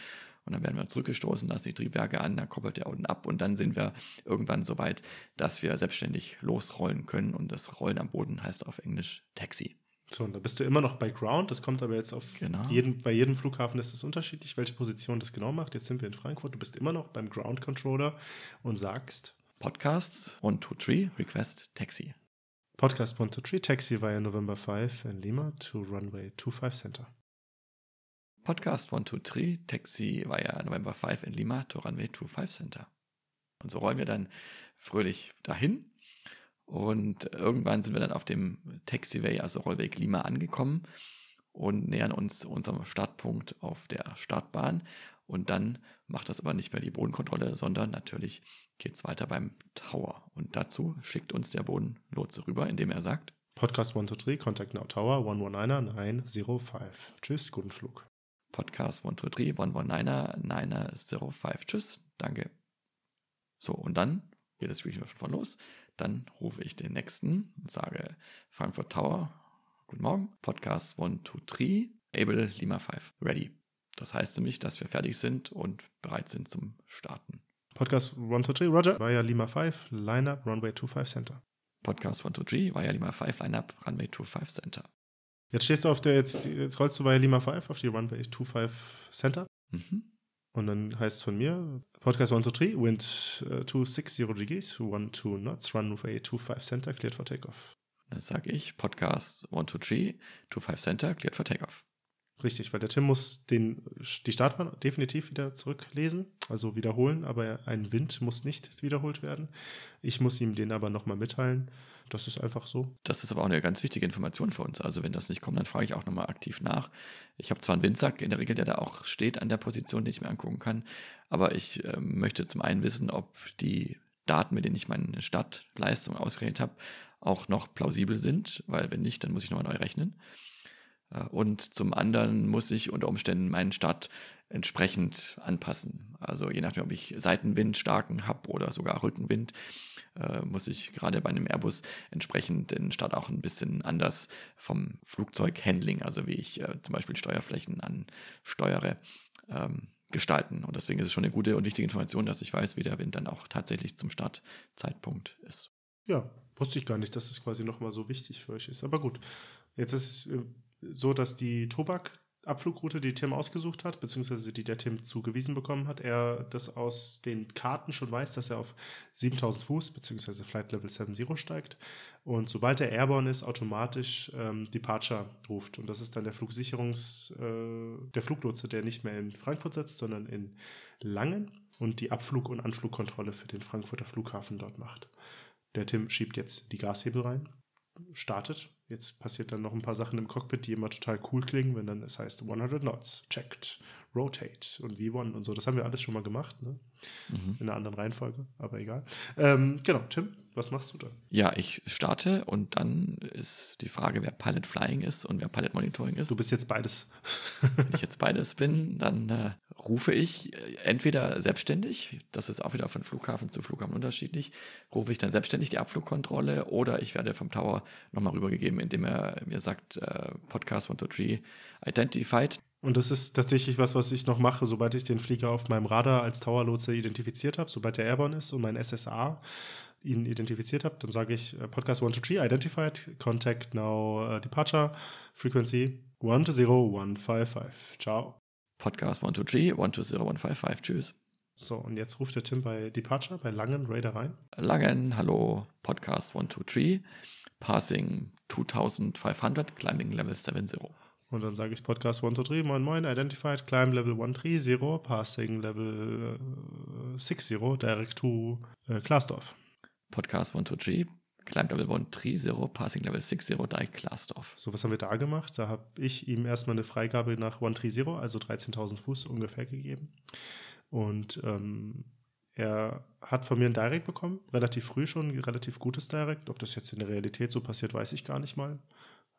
Und dann werden wir zurückgestoßen, lassen die Triebwerke an, dann koppelt der unten ab und dann sind wir irgendwann so weit, dass wir selbstständig losrollen können. Und das Rollen am Boden heißt auf Englisch Taxi. So, und da bist du immer noch bei Ground. Das kommt aber jetzt auf genau. jeden, bei jedem Flughafen ist es unterschiedlich, welche Position das genau macht. Jetzt sind wir in Frankfurt. Du bist immer noch beim Ground Controller und sagst Podcast 123 Request Taxi. Podcast 123 Taxi via November 5 in Lima to Runway 25 Center. Podcast 123 Taxi via November 5 in Lima to Runway 25 Center. Und so rollen wir dann fröhlich dahin und irgendwann sind wir dann auf dem Taxiway, also Rollweg Lima, angekommen und nähern uns unserem Startpunkt auf der Startbahn. Und dann macht das aber nicht mehr die Bodenkontrolle, sondern natürlich geht es weiter beim Tower. Und dazu schickt uns der Bodenlotse rüber, indem er sagt: Podcast 123, Contact Now Tower 119er 905. Tschüss, guten Flug. Podcast 123, 119er 905. Tschüss, danke. So, und dann geht das Spielchen von los. Dann rufe ich den nächsten und sage Frankfurt Tower, guten Morgen, Podcast 1, 2, 3, Able Lima 5, ready. Das heißt nämlich, dass wir fertig sind und bereit sind zum Starten. Podcast 1, 2, 3, Roger, via Lima 5, Lineup, Runway 25 Center. Podcast 1, 2, 3, via Lima 5, Lineup, Runway 25 Center. Jetzt stehst du auf der, jetzt, jetzt rollst du via Lima 5 auf die Runway 25 Center. Mhm. Und dann heißt es von mir, Podcast 123, Wind uh, 260 degrees, 1 2 knots, Runway 25 Center, cleared for takeoff. Dann sage ich Podcast 123, 25 Center, cleared for takeoff. Richtig, weil der Tim muss den, die Startbahn definitiv wieder zurücklesen, also wiederholen, aber ein Wind muss nicht wiederholt werden. Ich muss ihm den aber nochmal mitteilen. Das ist einfach so. Das ist aber auch eine ganz wichtige Information für uns. Also wenn das nicht kommt, dann frage ich auch nochmal aktiv nach. Ich habe zwar einen Windsack in der Regel, der da auch steht an der Position, die ich mir angucken kann, aber ich äh, möchte zum einen wissen, ob die Daten, mit denen ich meine Startleistung ausgerechnet habe, auch noch plausibel sind, weil wenn nicht, dann muss ich nochmal neu rechnen. Äh, und zum anderen muss ich unter Umständen meinen Start entsprechend anpassen. Also je nachdem, ob ich Seitenwind starken habe oder sogar Rückenwind, äh, muss ich gerade bei einem Airbus entsprechend den Start auch ein bisschen anders vom Flugzeughandling, also wie ich äh, zum Beispiel Steuerflächen ansteuere, ähm, gestalten. Und deswegen ist es schon eine gute und wichtige Information, dass ich weiß, wie der Wind dann auch tatsächlich zum Startzeitpunkt ist. Ja, wusste ich gar nicht, dass es quasi nochmal so wichtig für euch ist. Aber gut, jetzt ist es so, dass die Tobak Abflugroute, die Tim ausgesucht hat, beziehungsweise die der Tim zugewiesen bekommen hat, er das aus den Karten schon weiß, dass er auf 7000 Fuß, beziehungsweise Flight Level 70 steigt und sobald er airborne ist, automatisch ähm, Departure ruft. Und das ist dann der Flugsicherungs-, äh, der Fluglotse, der nicht mehr in Frankfurt sitzt, sondern in Langen und die Abflug- und Anflugkontrolle für den Frankfurter Flughafen dort macht. Der Tim schiebt jetzt die Gashebel rein, startet Jetzt passiert dann noch ein paar Sachen im Cockpit, die immer total cool klingen, wenn dann es heißt 100 Knots, checked, rotate und V1 und so. Das haben wir alles schon mal gemacht, ne? Mhm. In einer anderen Reihenfolge, aber egal. Ähm, genau, Tim, was machst du dann? Ja, ich starte und dann ist die Frage, wer Pilot Flying ist und wer Pilot Monitoring ist. Du bist jetzt beides. Wenn ich jetzt beides bin, dann äh, rufe ich äh, entweder selbstständig, das ist auch wieder von Flughafen zu Flughafen unterschiedlich, rufe ich dann selbstständig die Abflugkontrolle oder ich werde vom Tower nochmal rübergegeben, indem er mir sagt, äh, Podcast 123 identified. Und das ist tatsächlich was, was ich noch mache, sobald ich den Flieger auf meinem Radar als Towerlotse identifiziert habe, sobald der Airborne ist und mein SSA ihn identifiziert habe, dann sage ich äh, Podcast 123 identified, contact now uh, departure, frequency 120155. Ciao. Podcast 123 120155. Tschüss. So, und jetzt ruft der Tim bei Departure, bei Langen Raider rein. Langen, hallo, Podcast 123, passing 2500, climbing level 70. Und dann sage ich Podcast 123, moin moin, identified, climb level 130, passing level äh, 60, direct to äh, Klasdorf. Podcast 123, climb level 130, passing level 60, direct Klasdorf. So, was haben wir da gemacht? Da habe ich ihm erstmal eine Freigabe nach 130, also 13.000 Fuß ungefähr gegeben. Und ähm, er hat von mir ein Direct bekommen, relativ früh schon, ein relativ gutes Direct. Ob das jetzt in der Realität so passiert, weiß ich gar nicht mal.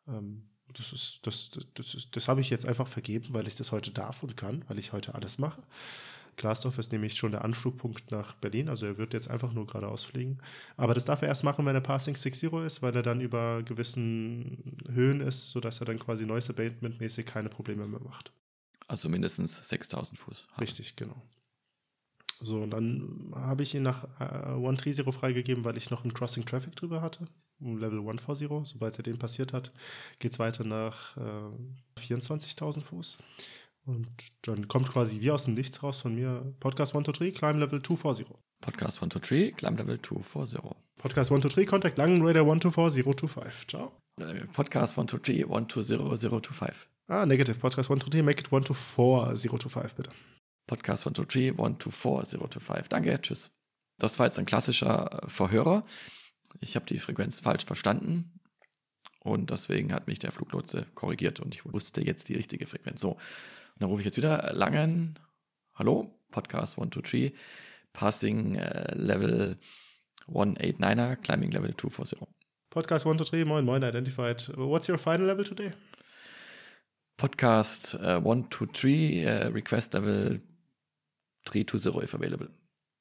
Ähm, das ist, das, das, ist, das habe ich jetzt einfach vergeben, weil ich das heute darf und kann, weil ich heute alles mache. Glasdorf ist nämlich schon der Anflugpunkt nach Berlin, also er wird jetzt einfach nur geradeaus fliegen. Aber das darf er erst machen, wenn er Passing 6-0 ist, weil er dann über gewissen Höhen ist, sodass er dann quasi Noise Abatement mäßig keine Probleme mehr macht. Also mindestens 6000 Fuß. Haben. Richtig, genau. So, und dann habe ich ihn nach äh, 130 freigegeben, weil ich noch einen Crossing Traffic drüber hatte. Level 140. Sobald er den passiert hat, geht es weiter nach äh, 24.000 Fuß. Und dann kommt quasi wie aus dem Nichts raus von mir Podcast 123, Climb Level 240. Podcast 123, Climb Level 240. Podcast 123, Contact Langen Raider 124025. Ciao. Äh, Podcast 123, 120025. Ah, negative. Podcast 123, make it 124025, bitte. Podcast 123, 124025. Danke, tschüss. Das war jetzt ein klassischer Verhörer. Ich habe die Frequenz falsch verstanden und deswegen hat mich der Fluglotse korrigiert und ich wusste jetzt die richtige Frequenz. So, dann rufe ich jetzt wieder Langen. Hallo, Podcast 123, Passing uh, Level 189er, Climbing Level 240. Podcast 123, moin, moin, identified. What's your final level today? Podcast uh, 123, uh, request level 320 if available.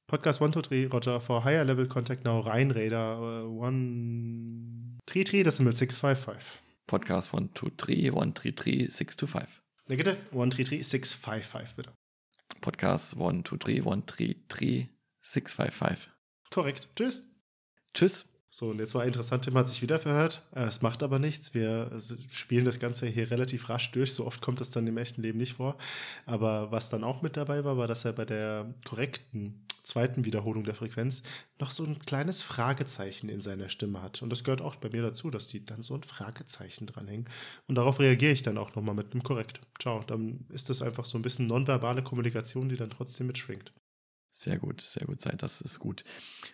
Podcast 123, Roger, for higher level contact now, Rheinräder, uh, 133, decimal 655. Podcast 123, 133, 625. Negative, 133, 655, bitte. Podcast 123, 133, 655. Korrekt. Tschüss. Tschüss. So, und jetzt war interessant, Tim hat sich wieder verhört. Äh, es macht aber nichts. Wir spielen das Ganze hier relativ rasch durch. So oft kommt es dann im echten Leben nicht vor. Aber was dann auch mit dabei war, war, dass er bei der korrekten zweiten Wiederholung der Frequenz noch so ein kleines Fragezeichen in seiner Stimme hat. Und das gehört auch bei mir dazu, dass die dann so ein Fragezeichen dranhängen. Und darauf reagiere ich dann auch nochmal mit einem Korrekt. Ciao. Dann ist das einfach so ein bisschen nonverbale Kommunikation, die dann trotzdem mitschwingt. Sehr gut, sehr gut Zeit, das ist gut.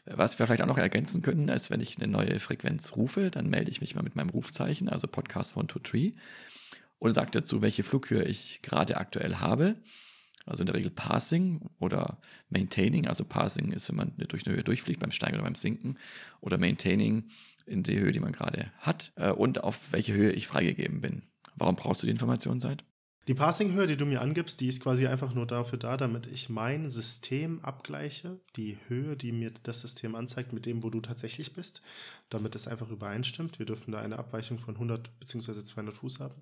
Was wir vielleicht auch noch ergänzen können, ist, wenn ich eine neue Frequenz rufe, dann melde ich mich mal mit meinem Rufzeichen, also Podcast 123, und sage dazu, welche Flughöhe ich gerade aktuell habe. Also in der Regel Passing oder Maintaining. Also Passing ist, wenn man durch eine Höhe durchfliegt, beim Steigen oder beim Sinken. Oder Maintaining in die Höhe, die man gerade hat. Äh, und auf welche Höhe ich freigegeben bin. Warum brauchst du die Information, Seid? Die Passing-Höhe, die du mir angibst, die ist quasi einfach nur dafür da, damit ich mein System abgleiche, die Höhe, die mir das System anzeigt, mit dem, wo du tatsächlich bist, damit es einfach übereinstimmt. Wir dürfen da eine Abweichung von 100 bzw. 200 Fuß haben.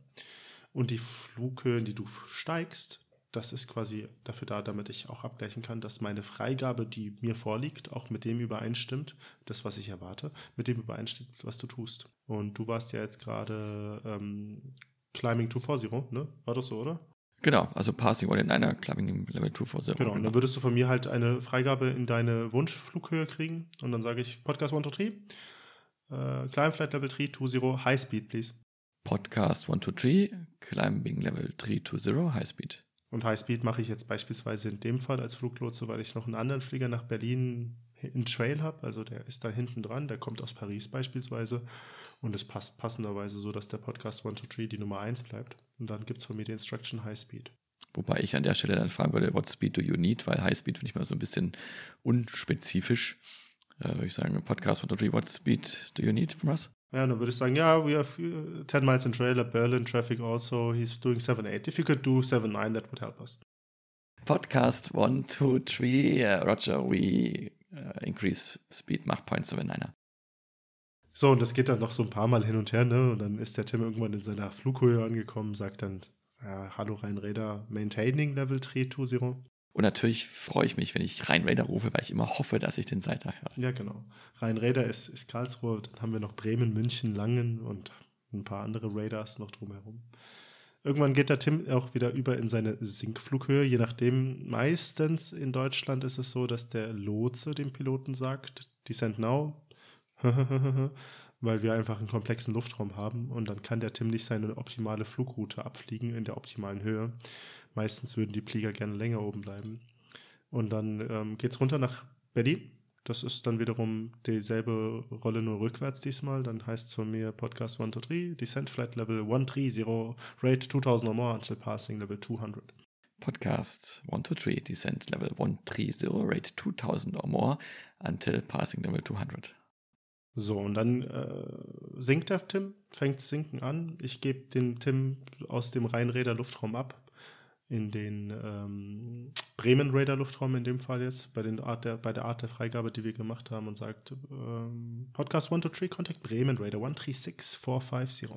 Und die Flughöhe, die du steigst, das ist quasi dafür da, damit ich auch abgleichen kann, dass meine Freigabe, die mir vorliegt, auch mit dem übereinstimmt, das, was ich erwarte, mit dem übereinstimmt, was du tust. Und du warst ja jetzt gerade ähm, Climbing 240, ne? War das so, oder? Genau, also Passing oder in einer Climbing Level 240. Genau, und dann würdest du von mir halt eine Freigabe in deine Wunschflughöhe kriegen. Und dann sage ich Podcast 123, äh, Climb Flight Level 320, High Speed, please. Podcast 123, Climbing Level 320, High Speed. Und High Speed mache ich jetzt beispielsweise in dem Fall als Fluglotse, weil ich noch einen anderen Flieger nach Berlin in Trail habe. Also der ist da hinten dran, der kommt aus Paris beispielsweise. Und es passt passenderweise so, dass der Podcast 123 die Nummer 1 bleibt. Und dann gibt es von mir die Instruction High Speed. Wobei ich an der Stelle dann fragen würde, what speed do you need? Weil High Speed finde ich mal so ein bisschen unspezifisch. Äh, würde ich sagen, Podcast 123, what speed do you need from us? Ja, dann würde ich sagen, ja, we have 10 miles in trailer, Berlin traffic also, he's doing 7.8. If you could do 7.9, that would help us. Podcast 1, 2, 3, uh, Roger, we uh, increase speed Mach 0.79er. So, und das geht dann noch so ein paar Mal hin und her, ne? Und dann ist der Tim irgendwann in seiner Flughöhe angekommen, sagt dann, ja, hallo Rheinräder, maintaining Level 320. Und natürlich freue ich mich, wenn ich Rheinräder rufe, weil ich immer hoffe, dass ich den Seiter höre. Ja, genau. Rheinräder ist, ist Karlsruhe, dann haben wir noch Bremen, München, Langen und ein paar andere Radars noch drumherum. Irgendwann geht der Tim auch wieder über in seine Sinkflughöhe, je nachdem. Meistens in Deutschland ist es so, dass der Lotse dem Piloten sagt, Descent now, [LAUGHS] weil wir einfach einen komplexen Luftraum haben und dann kann der Tim nicht seine optimale Flugroute abfliegen in der optimalen Höhe. Meistens würden die Flieger gerne länger oben bleiben. Und dann ähm, geht es runter nach Berlin. Das ist dann wiederum dieselbe Rolle, nur rückwärts diesmal. Dann heißt es von mir Podcast 123, Descent Flight Level 130, Rate 2000 or more until passing Level 200. Podcast 123, Descent Level 130, Rate 2000 or more until passing Level 200. So, und dann äh, sinkt der Tim, fängt Sinken an. Ich gebe den Tim aus dem Rheinräder Luftraum ab in den ähm, Bremen Raider Luftraum in dem Fall jetzt, bei, den Art der, bei der Art der Freigabe, die wir gemacht haben und sagt, ähm, Podcast 123, Contact Bremen Raider 136450.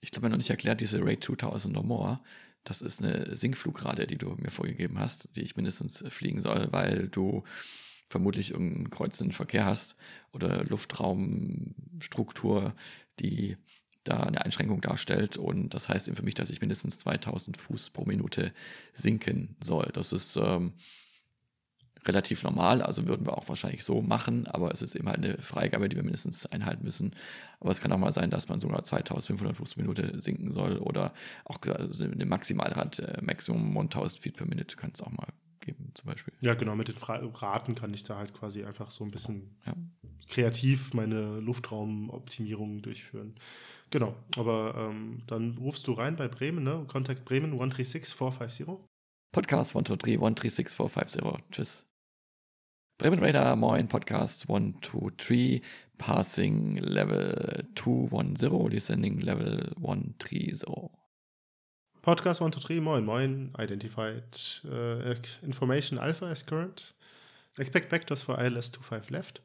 Ich glaube, noch nicht erklärt, diese Raid 2000 or more, das ist eine Sinkflugrate, die du mir vorgegeben hast, die ich mindestens fliegen soll, weil du vermutlich irgendeinen kreuzenden Verkehr hast oder Luftraumstruktur, die da eine Einschränkung darstellt. Und das heißt eben für mich, dass ich mindestens 2000 Fuß pro Minute sinken soll. Das ist ähm, relativ normal, also würden wir auch wahrscheinlich so machen, aber es ist eben halt eine Freigabe, die wir mindestens einhalten müssen. Aber es kann auch mal sein, dass man sogar 2500 Fuß pro Minute sinken soll oder auch also eine Maximalrad, äh, Maximum 1000 Feet per Minute kann es auch mal geben, zum Beispiel. Ja, genau, mit den Raten kann ich da halt quasi einfach so ein bisschen ja. kreativ meine Luftraumoptimierung durchführen. Genau, aber ähm, dann rufst du rein bei Bremen, ne? Contact Bremen 136450. Podcast 123 136450. Tschüss. Bremen Radar, moin, Podcast 123, Passing Level 210, Descending Level 130. Podcast 123, moin, moin, Identified uh, Information Alpha is current. Expect vectors for ILS 25 left.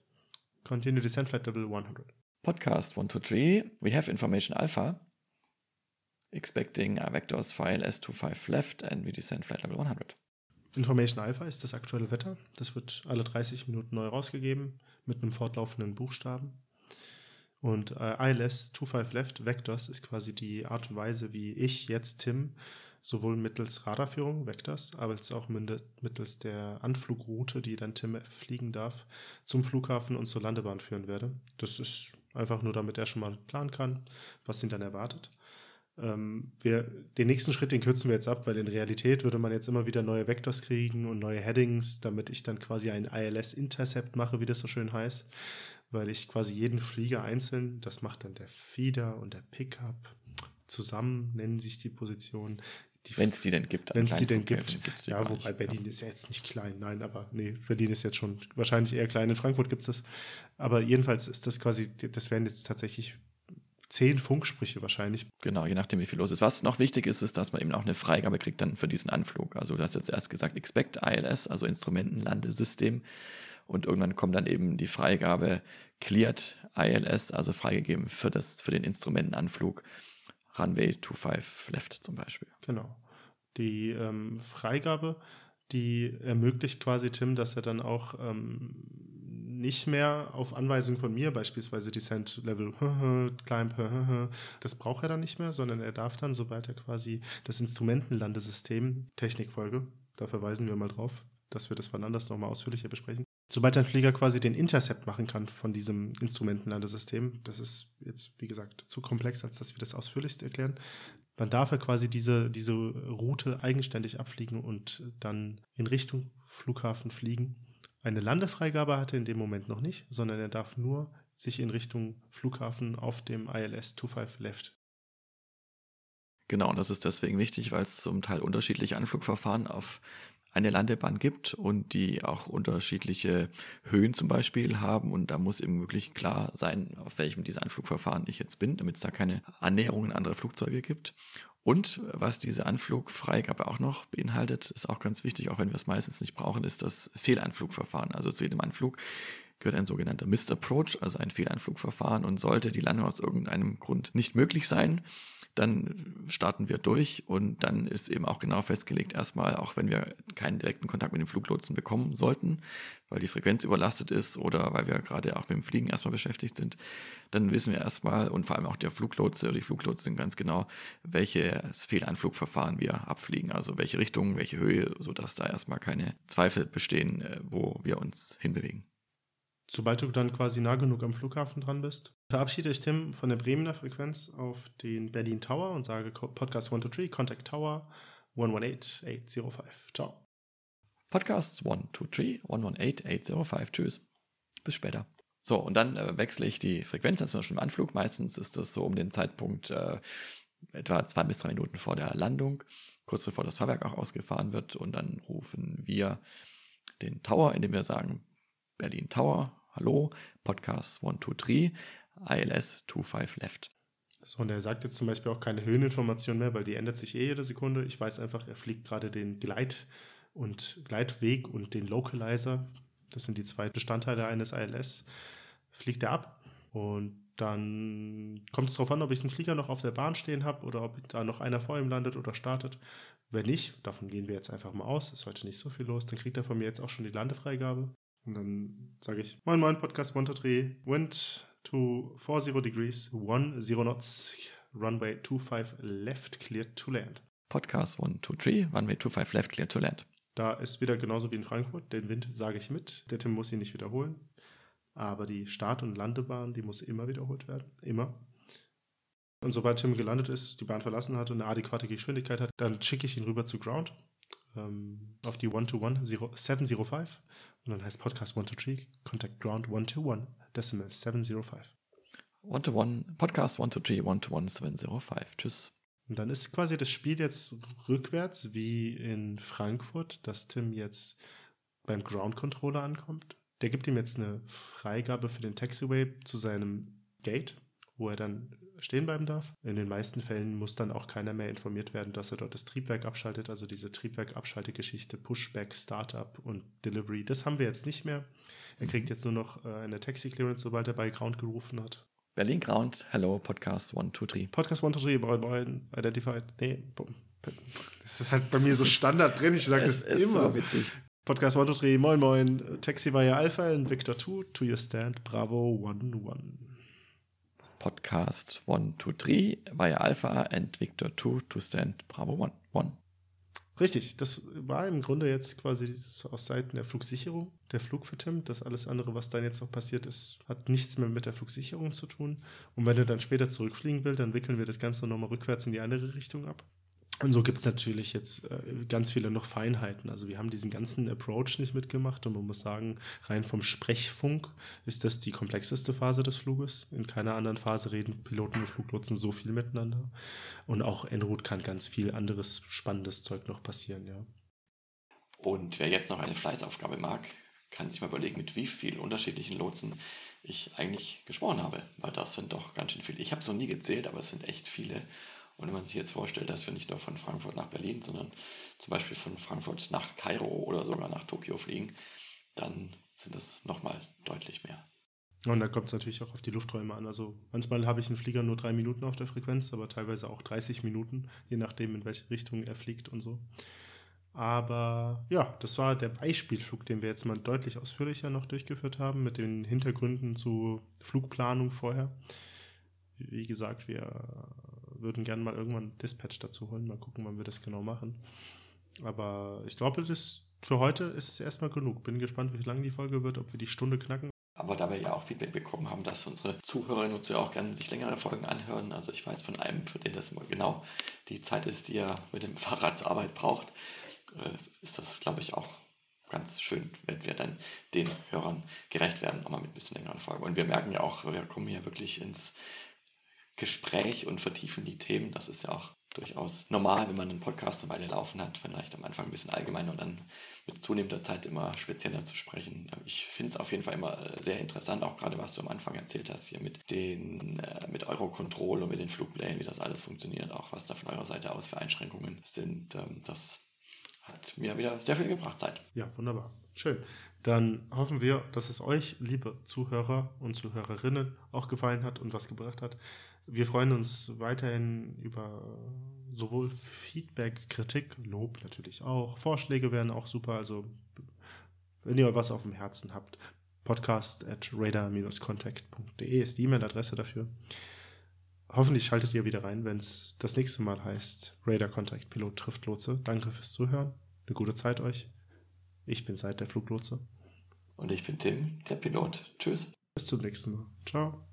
Continue descent flight level 100. Podcast 123, we have information alpha, expecting a vectors file S25 left and we descend flight level 100. Information Alpha ist das aktuelle Wetter. Das wird alle 30 Minuten neu rausgegeben mit einem fortlaufenden Buchstaben. Und äh, ILS 25 Left Vectors ist quasi die Art und Weise, wie ich jetzt Tim sowohl mittels Radarführung, Vectors, als auch mittels der Anflugroute, die dann Tim fliegen darf, zum Flughafen und zur Landebahn führen werde. Das ist Einfach nur, damit er schon mal planen kann, was ihn dann erwartet. Ähm, wir, den nächsten Schritt, den kürzen wir jetzt ab, weil in Realität würde man jetzt immer wieder neue Vectors kriegen und neue Headings, damit ich dann quasi ein ILS-Intercept mache, wie das so schön heißt. Weil ich quasi jeden Flieger einzeln, das macht dann der Feeder und der Pickup, zusammen nennen sich die Positionen, wenn es die denn gibt. Wenn es die denn gibt. Ja, wobei nicht. Berlin ja. ist ja jetzt nicht klein, nein, aber nee, Berlin ist jetzt schon wahrscheinlich eher klein. In Frankfurt gibt es das. Aber jedenfalls ist das quasi, das wären jetzt tatsächlich zehn Funksprüche wahrscheinlich. Genau, je nachdem, wie viel los ist. Was noch wichtig ist, ist, dass man eben auch eine Freigabe kriegt dann für diesen Anflug. Also du hast jetzt erst gesagt, Expect ILS, also Instrumentenlandesystem. Und irgendwann kommt dann eben die Freigabe Cleared ILS, also freigegeben für, das, für den Instrumentenanflug. Runway 25 Left zum Beispiel. Genau. Die ähm, Freigabe, die ermöglicht quasi Tim, dass er dann auch ähm, nicht mehr auf Anweisung von mir, beispielsweise Descent Level, [LAUGHS] Climb, [LAUGHS] das braucht er dann nicht mehr, sondern er darf dann, sobald er quasi das Instrumentenlandesystem, Technikfolge, da verweisen wir mal drauf, dass wir das wann anders nochmal ausführlicher besprechen, sobald ein Flieger quasi den Intercept machen kann von diesem Instrumentenlandesystem, das ist jetzt, wie gesagt, zu komplex, als dass wir das ausführlichst erklären, dann darf er quasi diese, diese Route eigenständig abfliegen und dann in Richtung Flughafen fliegen. Eine Landefreigabe hat er in dem Moment noch nicht, sondern er darf nur sich in Richtung Flughafen auf dem ILS 25 Left Genau, und das ist deswegen wichtig, weil es zum Teil unterschiedliche Anflugverfahren auf eine Landebahn gibt und die auch unterschiedliche Höhen zum Beispiel haben. Und da muss eben wirklich klar sein, auf welchem dieser Anflugverfahren ich jetzt bin, damit es da keine Annäherungen anderer Flugzeuge gibt. Und was diese Anflugfreigabe auch noch beinhaltet, ist auch ganz wichtig, auch wenn wir es meistens nicht brauchen, ist das Fehlanflugverfahren. Also zu jedem Anflug gehört ein sogenannter Missed Approach, also ein Fehlanflugverfahren. Und sollte die Landung aus irgendeinem Grund nicht möglich sein, dann starten wir durch und dann ist eben auch genau festgelegt, erstmal, auch wenn wir keinen direkten Kontakt mit dem Fluglotsen bekommen sollten, weil die Frequenz überlastet ist oder weil wir gerade auch mit dem Fliegen erstmal beschäftigt sind, dann wissen wir erstmal und vor allem auch der Fluglotse oder die Fluglotsen ganz genau, welches Fehlanflugverfahren wir abfliegen, also welche Richtung, welche Höhe, sodass da erstmal keine Zweifel bestehen, äh, wo wir uns hinbewegen. Sobald du dann quasi nah genug am Flughafen dran bist, verabschiede ich Tim von der Bremener Frequenz auf den Berlin Tower und sage Podcast 123, Contact Tower 118805. Ciao. Podcast 123 118805. Tschüss. Bis später. So, und dann äh, wechsle ich die Frequenz, als wir schon im Anflug. Meistens ist das so um den Zeitpunkt äh, etwa zwei bis drei Minuten vor der Landung, kurz bevor das Fahrwerk auch ausgefahren wird. Und dann rufen wir den Tower, indem wir sagen, Berlin Tower, hallo, Podcast 123, ILS 25 left. So, und er sagt jetzt zum Beispiel auch keine Höheninformation mehr, weil die ändert sich eh jede Sekunde. Ich weiß einfach, er fliegt gerade den Gleit- und Gleitweg und den Localizer. Das sind die zwei Bestandteile eines ILS. Fliegt er ab und dann kommt es darauf an, ob ich einen Flieger noch auf der Bahn stehen habe oder ob da noch einer vor ihm landet oder startet. Wenn nicht, davon gehen wir jetzt einfach mal aus, ist heute nicht so viel los, dann kriegt er von mir jetzt auch schon die Landefreigabe. Und dann sage ich, moin moin, Podcast 123, wind to 40 degrees, 10 knots, runway 25 left, clear to land. Podcast 123, runway 25 left, clear to land. Da ist wieder genauso wie in Frankfurt, den Wind sage ich mit, der Tim muss ihn nicht wiederholen. Aber die Start- und Landebahn, die muss immer wiederholt werden. Immer. Und sobald Tim gelandet ist, die Bahn verlassen hat und eine adäquate Geschwindigkeit hat, dann schicke ich ihn rüber zu Ground ähm, auf die 121-705 und dann heißt Podcast 123 Contact Ground 121 Decimal 705. 121 Podcast 123 121 705. Tschüss. Und dann ist quasi das Spiel jetzt rückwärts wie in Frankfurt, dass Tim jetzt beim Ground Controller ankommt. Der gibt ihm jetzt eine Freigabe für den Taxiway zu seinem Gate, wo er dann stehen bleiben darf. In den meisten Fällen muss dann auch keiner mehr informiert werden, dass er dort das Triebwerk abschaltet. Also diese Triebwerk-Abschaltegeschichte, Pushback, Startup und Delivery, das haben wir jetzt nicht mehr. Er kriegt jetzt nur noch äh, eine Taxi-Clearance, sobald er bei Ground gerufen hat. Berlin Ground, hello, Podcast 123. Podcast 123, moin, moin, identified. Nee, das ist halt bei mir so Standard drin. Ich sage das immer. So witzig. Podcast 123, moin, moin. Taxi war ja Alpha and Victor 2, to your stand, Bravo 1-1. Podcast 1, 2, 3, via Alpha and Victor 2 to stand Bravo 1, 1. Richtig, das war im Grunde jetzt quasi aus Seiten der Flugsicherung, der Flug für Tim. Das alles andere, was dann jetzt noch passiert ist, hat nichts mehr mit der Flugsicherung zu tun. Und wenn er dann später zurückfliegen will, dann wickeln wir das Ganze nochmal rückwärts in die andere Richtung ab. Und so gibt es natürlich jetzt äh, ganz viele noch Feinheiten. Also wir haben diesen ganzen Approach nicht mitgemacht und man muss sagen, rein vom Sprechfunk ist das die komplexeste Phase des Fluges. In keiner anderen Phase reden Piloten und Fluglotsen so viel miteinander. Und auch en route kann ganz viel anderes spannendes Zeug noch passieren, ja. Und wer jetzt noch eine Fleißaufgabe mag, kann sich mal überlegen, mit wie vielen unterschiedlichen Lotsen ich eigentlich gesprochen habe. Weil das sind doch ganz schön viele. Ich habe es noch nie gezählt, aber es sind echt viele. Und wenn man sich jetzt vorstellt, dass wir nicht nur von Frankfurt nach Berlin, sondern zum Beispiel von Frankfurt nach Kairo oder sogar nach Tokio fliegen, dann sind das nochmal deutlich mehr. Und da kommt es natürlich auch auf die Lufträume an. Also manchmal habe ich einen Flieger nur drei Minuten auf der Frequenz, aber teilweise auch 30 Minuten, je nachdem, in welche Richtung er fliegt und so. Aber ja, das war der Beispielflug, den wir jetzt mal deutlich ausführlicher noch durchgeführt haben, mit den Hintergründen zu Flugplanung vorher. Wie gesagt, wir würden gerne mal irgendwann Dispatch dazu holen. Mal gucken, wann wir das genau machen. Aber ich glaube, das für heute ist es erstmal genug. Bin gespannt, wie lang die Folge wird, ob wir die Stunde knacken. Aber da wir ja auch Feedback bekommen haben, dass unsere Zuhörerinnen und Zuhörer auch gerne sich längere Folgen anhören. Also ich weiß von einem, für den das immer genau die Zeit ist, die er mit dem [LAUGHS] Fahrrad zur Arbeit braucht, äh, ist das, glaube ich, auch ganz schön, wenn wir dann den Hörern gerecht werden, auch mal mit ein bisschen längeren Folgen. Und wir merken ja auch, wir kommen hier wirklich ins Gespräch und vertiefen die Themen. Das ist ja auch durchaus normal, wenn man einen Podcast eine Weile laufen hat, vielleicht am Anfang ein bisschen allgemeiner und dann mit zunehmender Zeit immer spezieller zu sprechen. Ich finde es auf jeden Fall immer äh, sehr interessant, auch gerade was du am Anfang erzählt hast hier mit den äh, mit Eurocontrol und mit den Flugplänen, wie das alles funktioniert, auch was da von eurer Seite aus für Einschränkungen sind. Ähm, das hat mir wieder sehr viel gebracht Zeit. Ja, wunderbar. Schön. Dann hoffen wir, dass es euch, liebe Zuhörer und Zuhörerinnen, auch gefallen hat und was gebracht hat. Wir freuen uns weiterhin über sowohl Feedback, Kritik, Lob natürlich auch. Vorschläge wären auch super. Also, wenn ihr was auf dem Herzen habt, podcast at radar-contact.de ist die E-Mail-Adresse dafür. Hoffentlich schaltet ihr wieder rein, wenn es das nächste Mal heißt Radar Contact Pilot trifft Lotse. Danke fürs Zuhören. Eine gute Zeit euch. Ich bin seit der Fluglotse. Und ich bin Tim, der Pilot. Tschüss. Bis zum nächsten Mal. Ciao.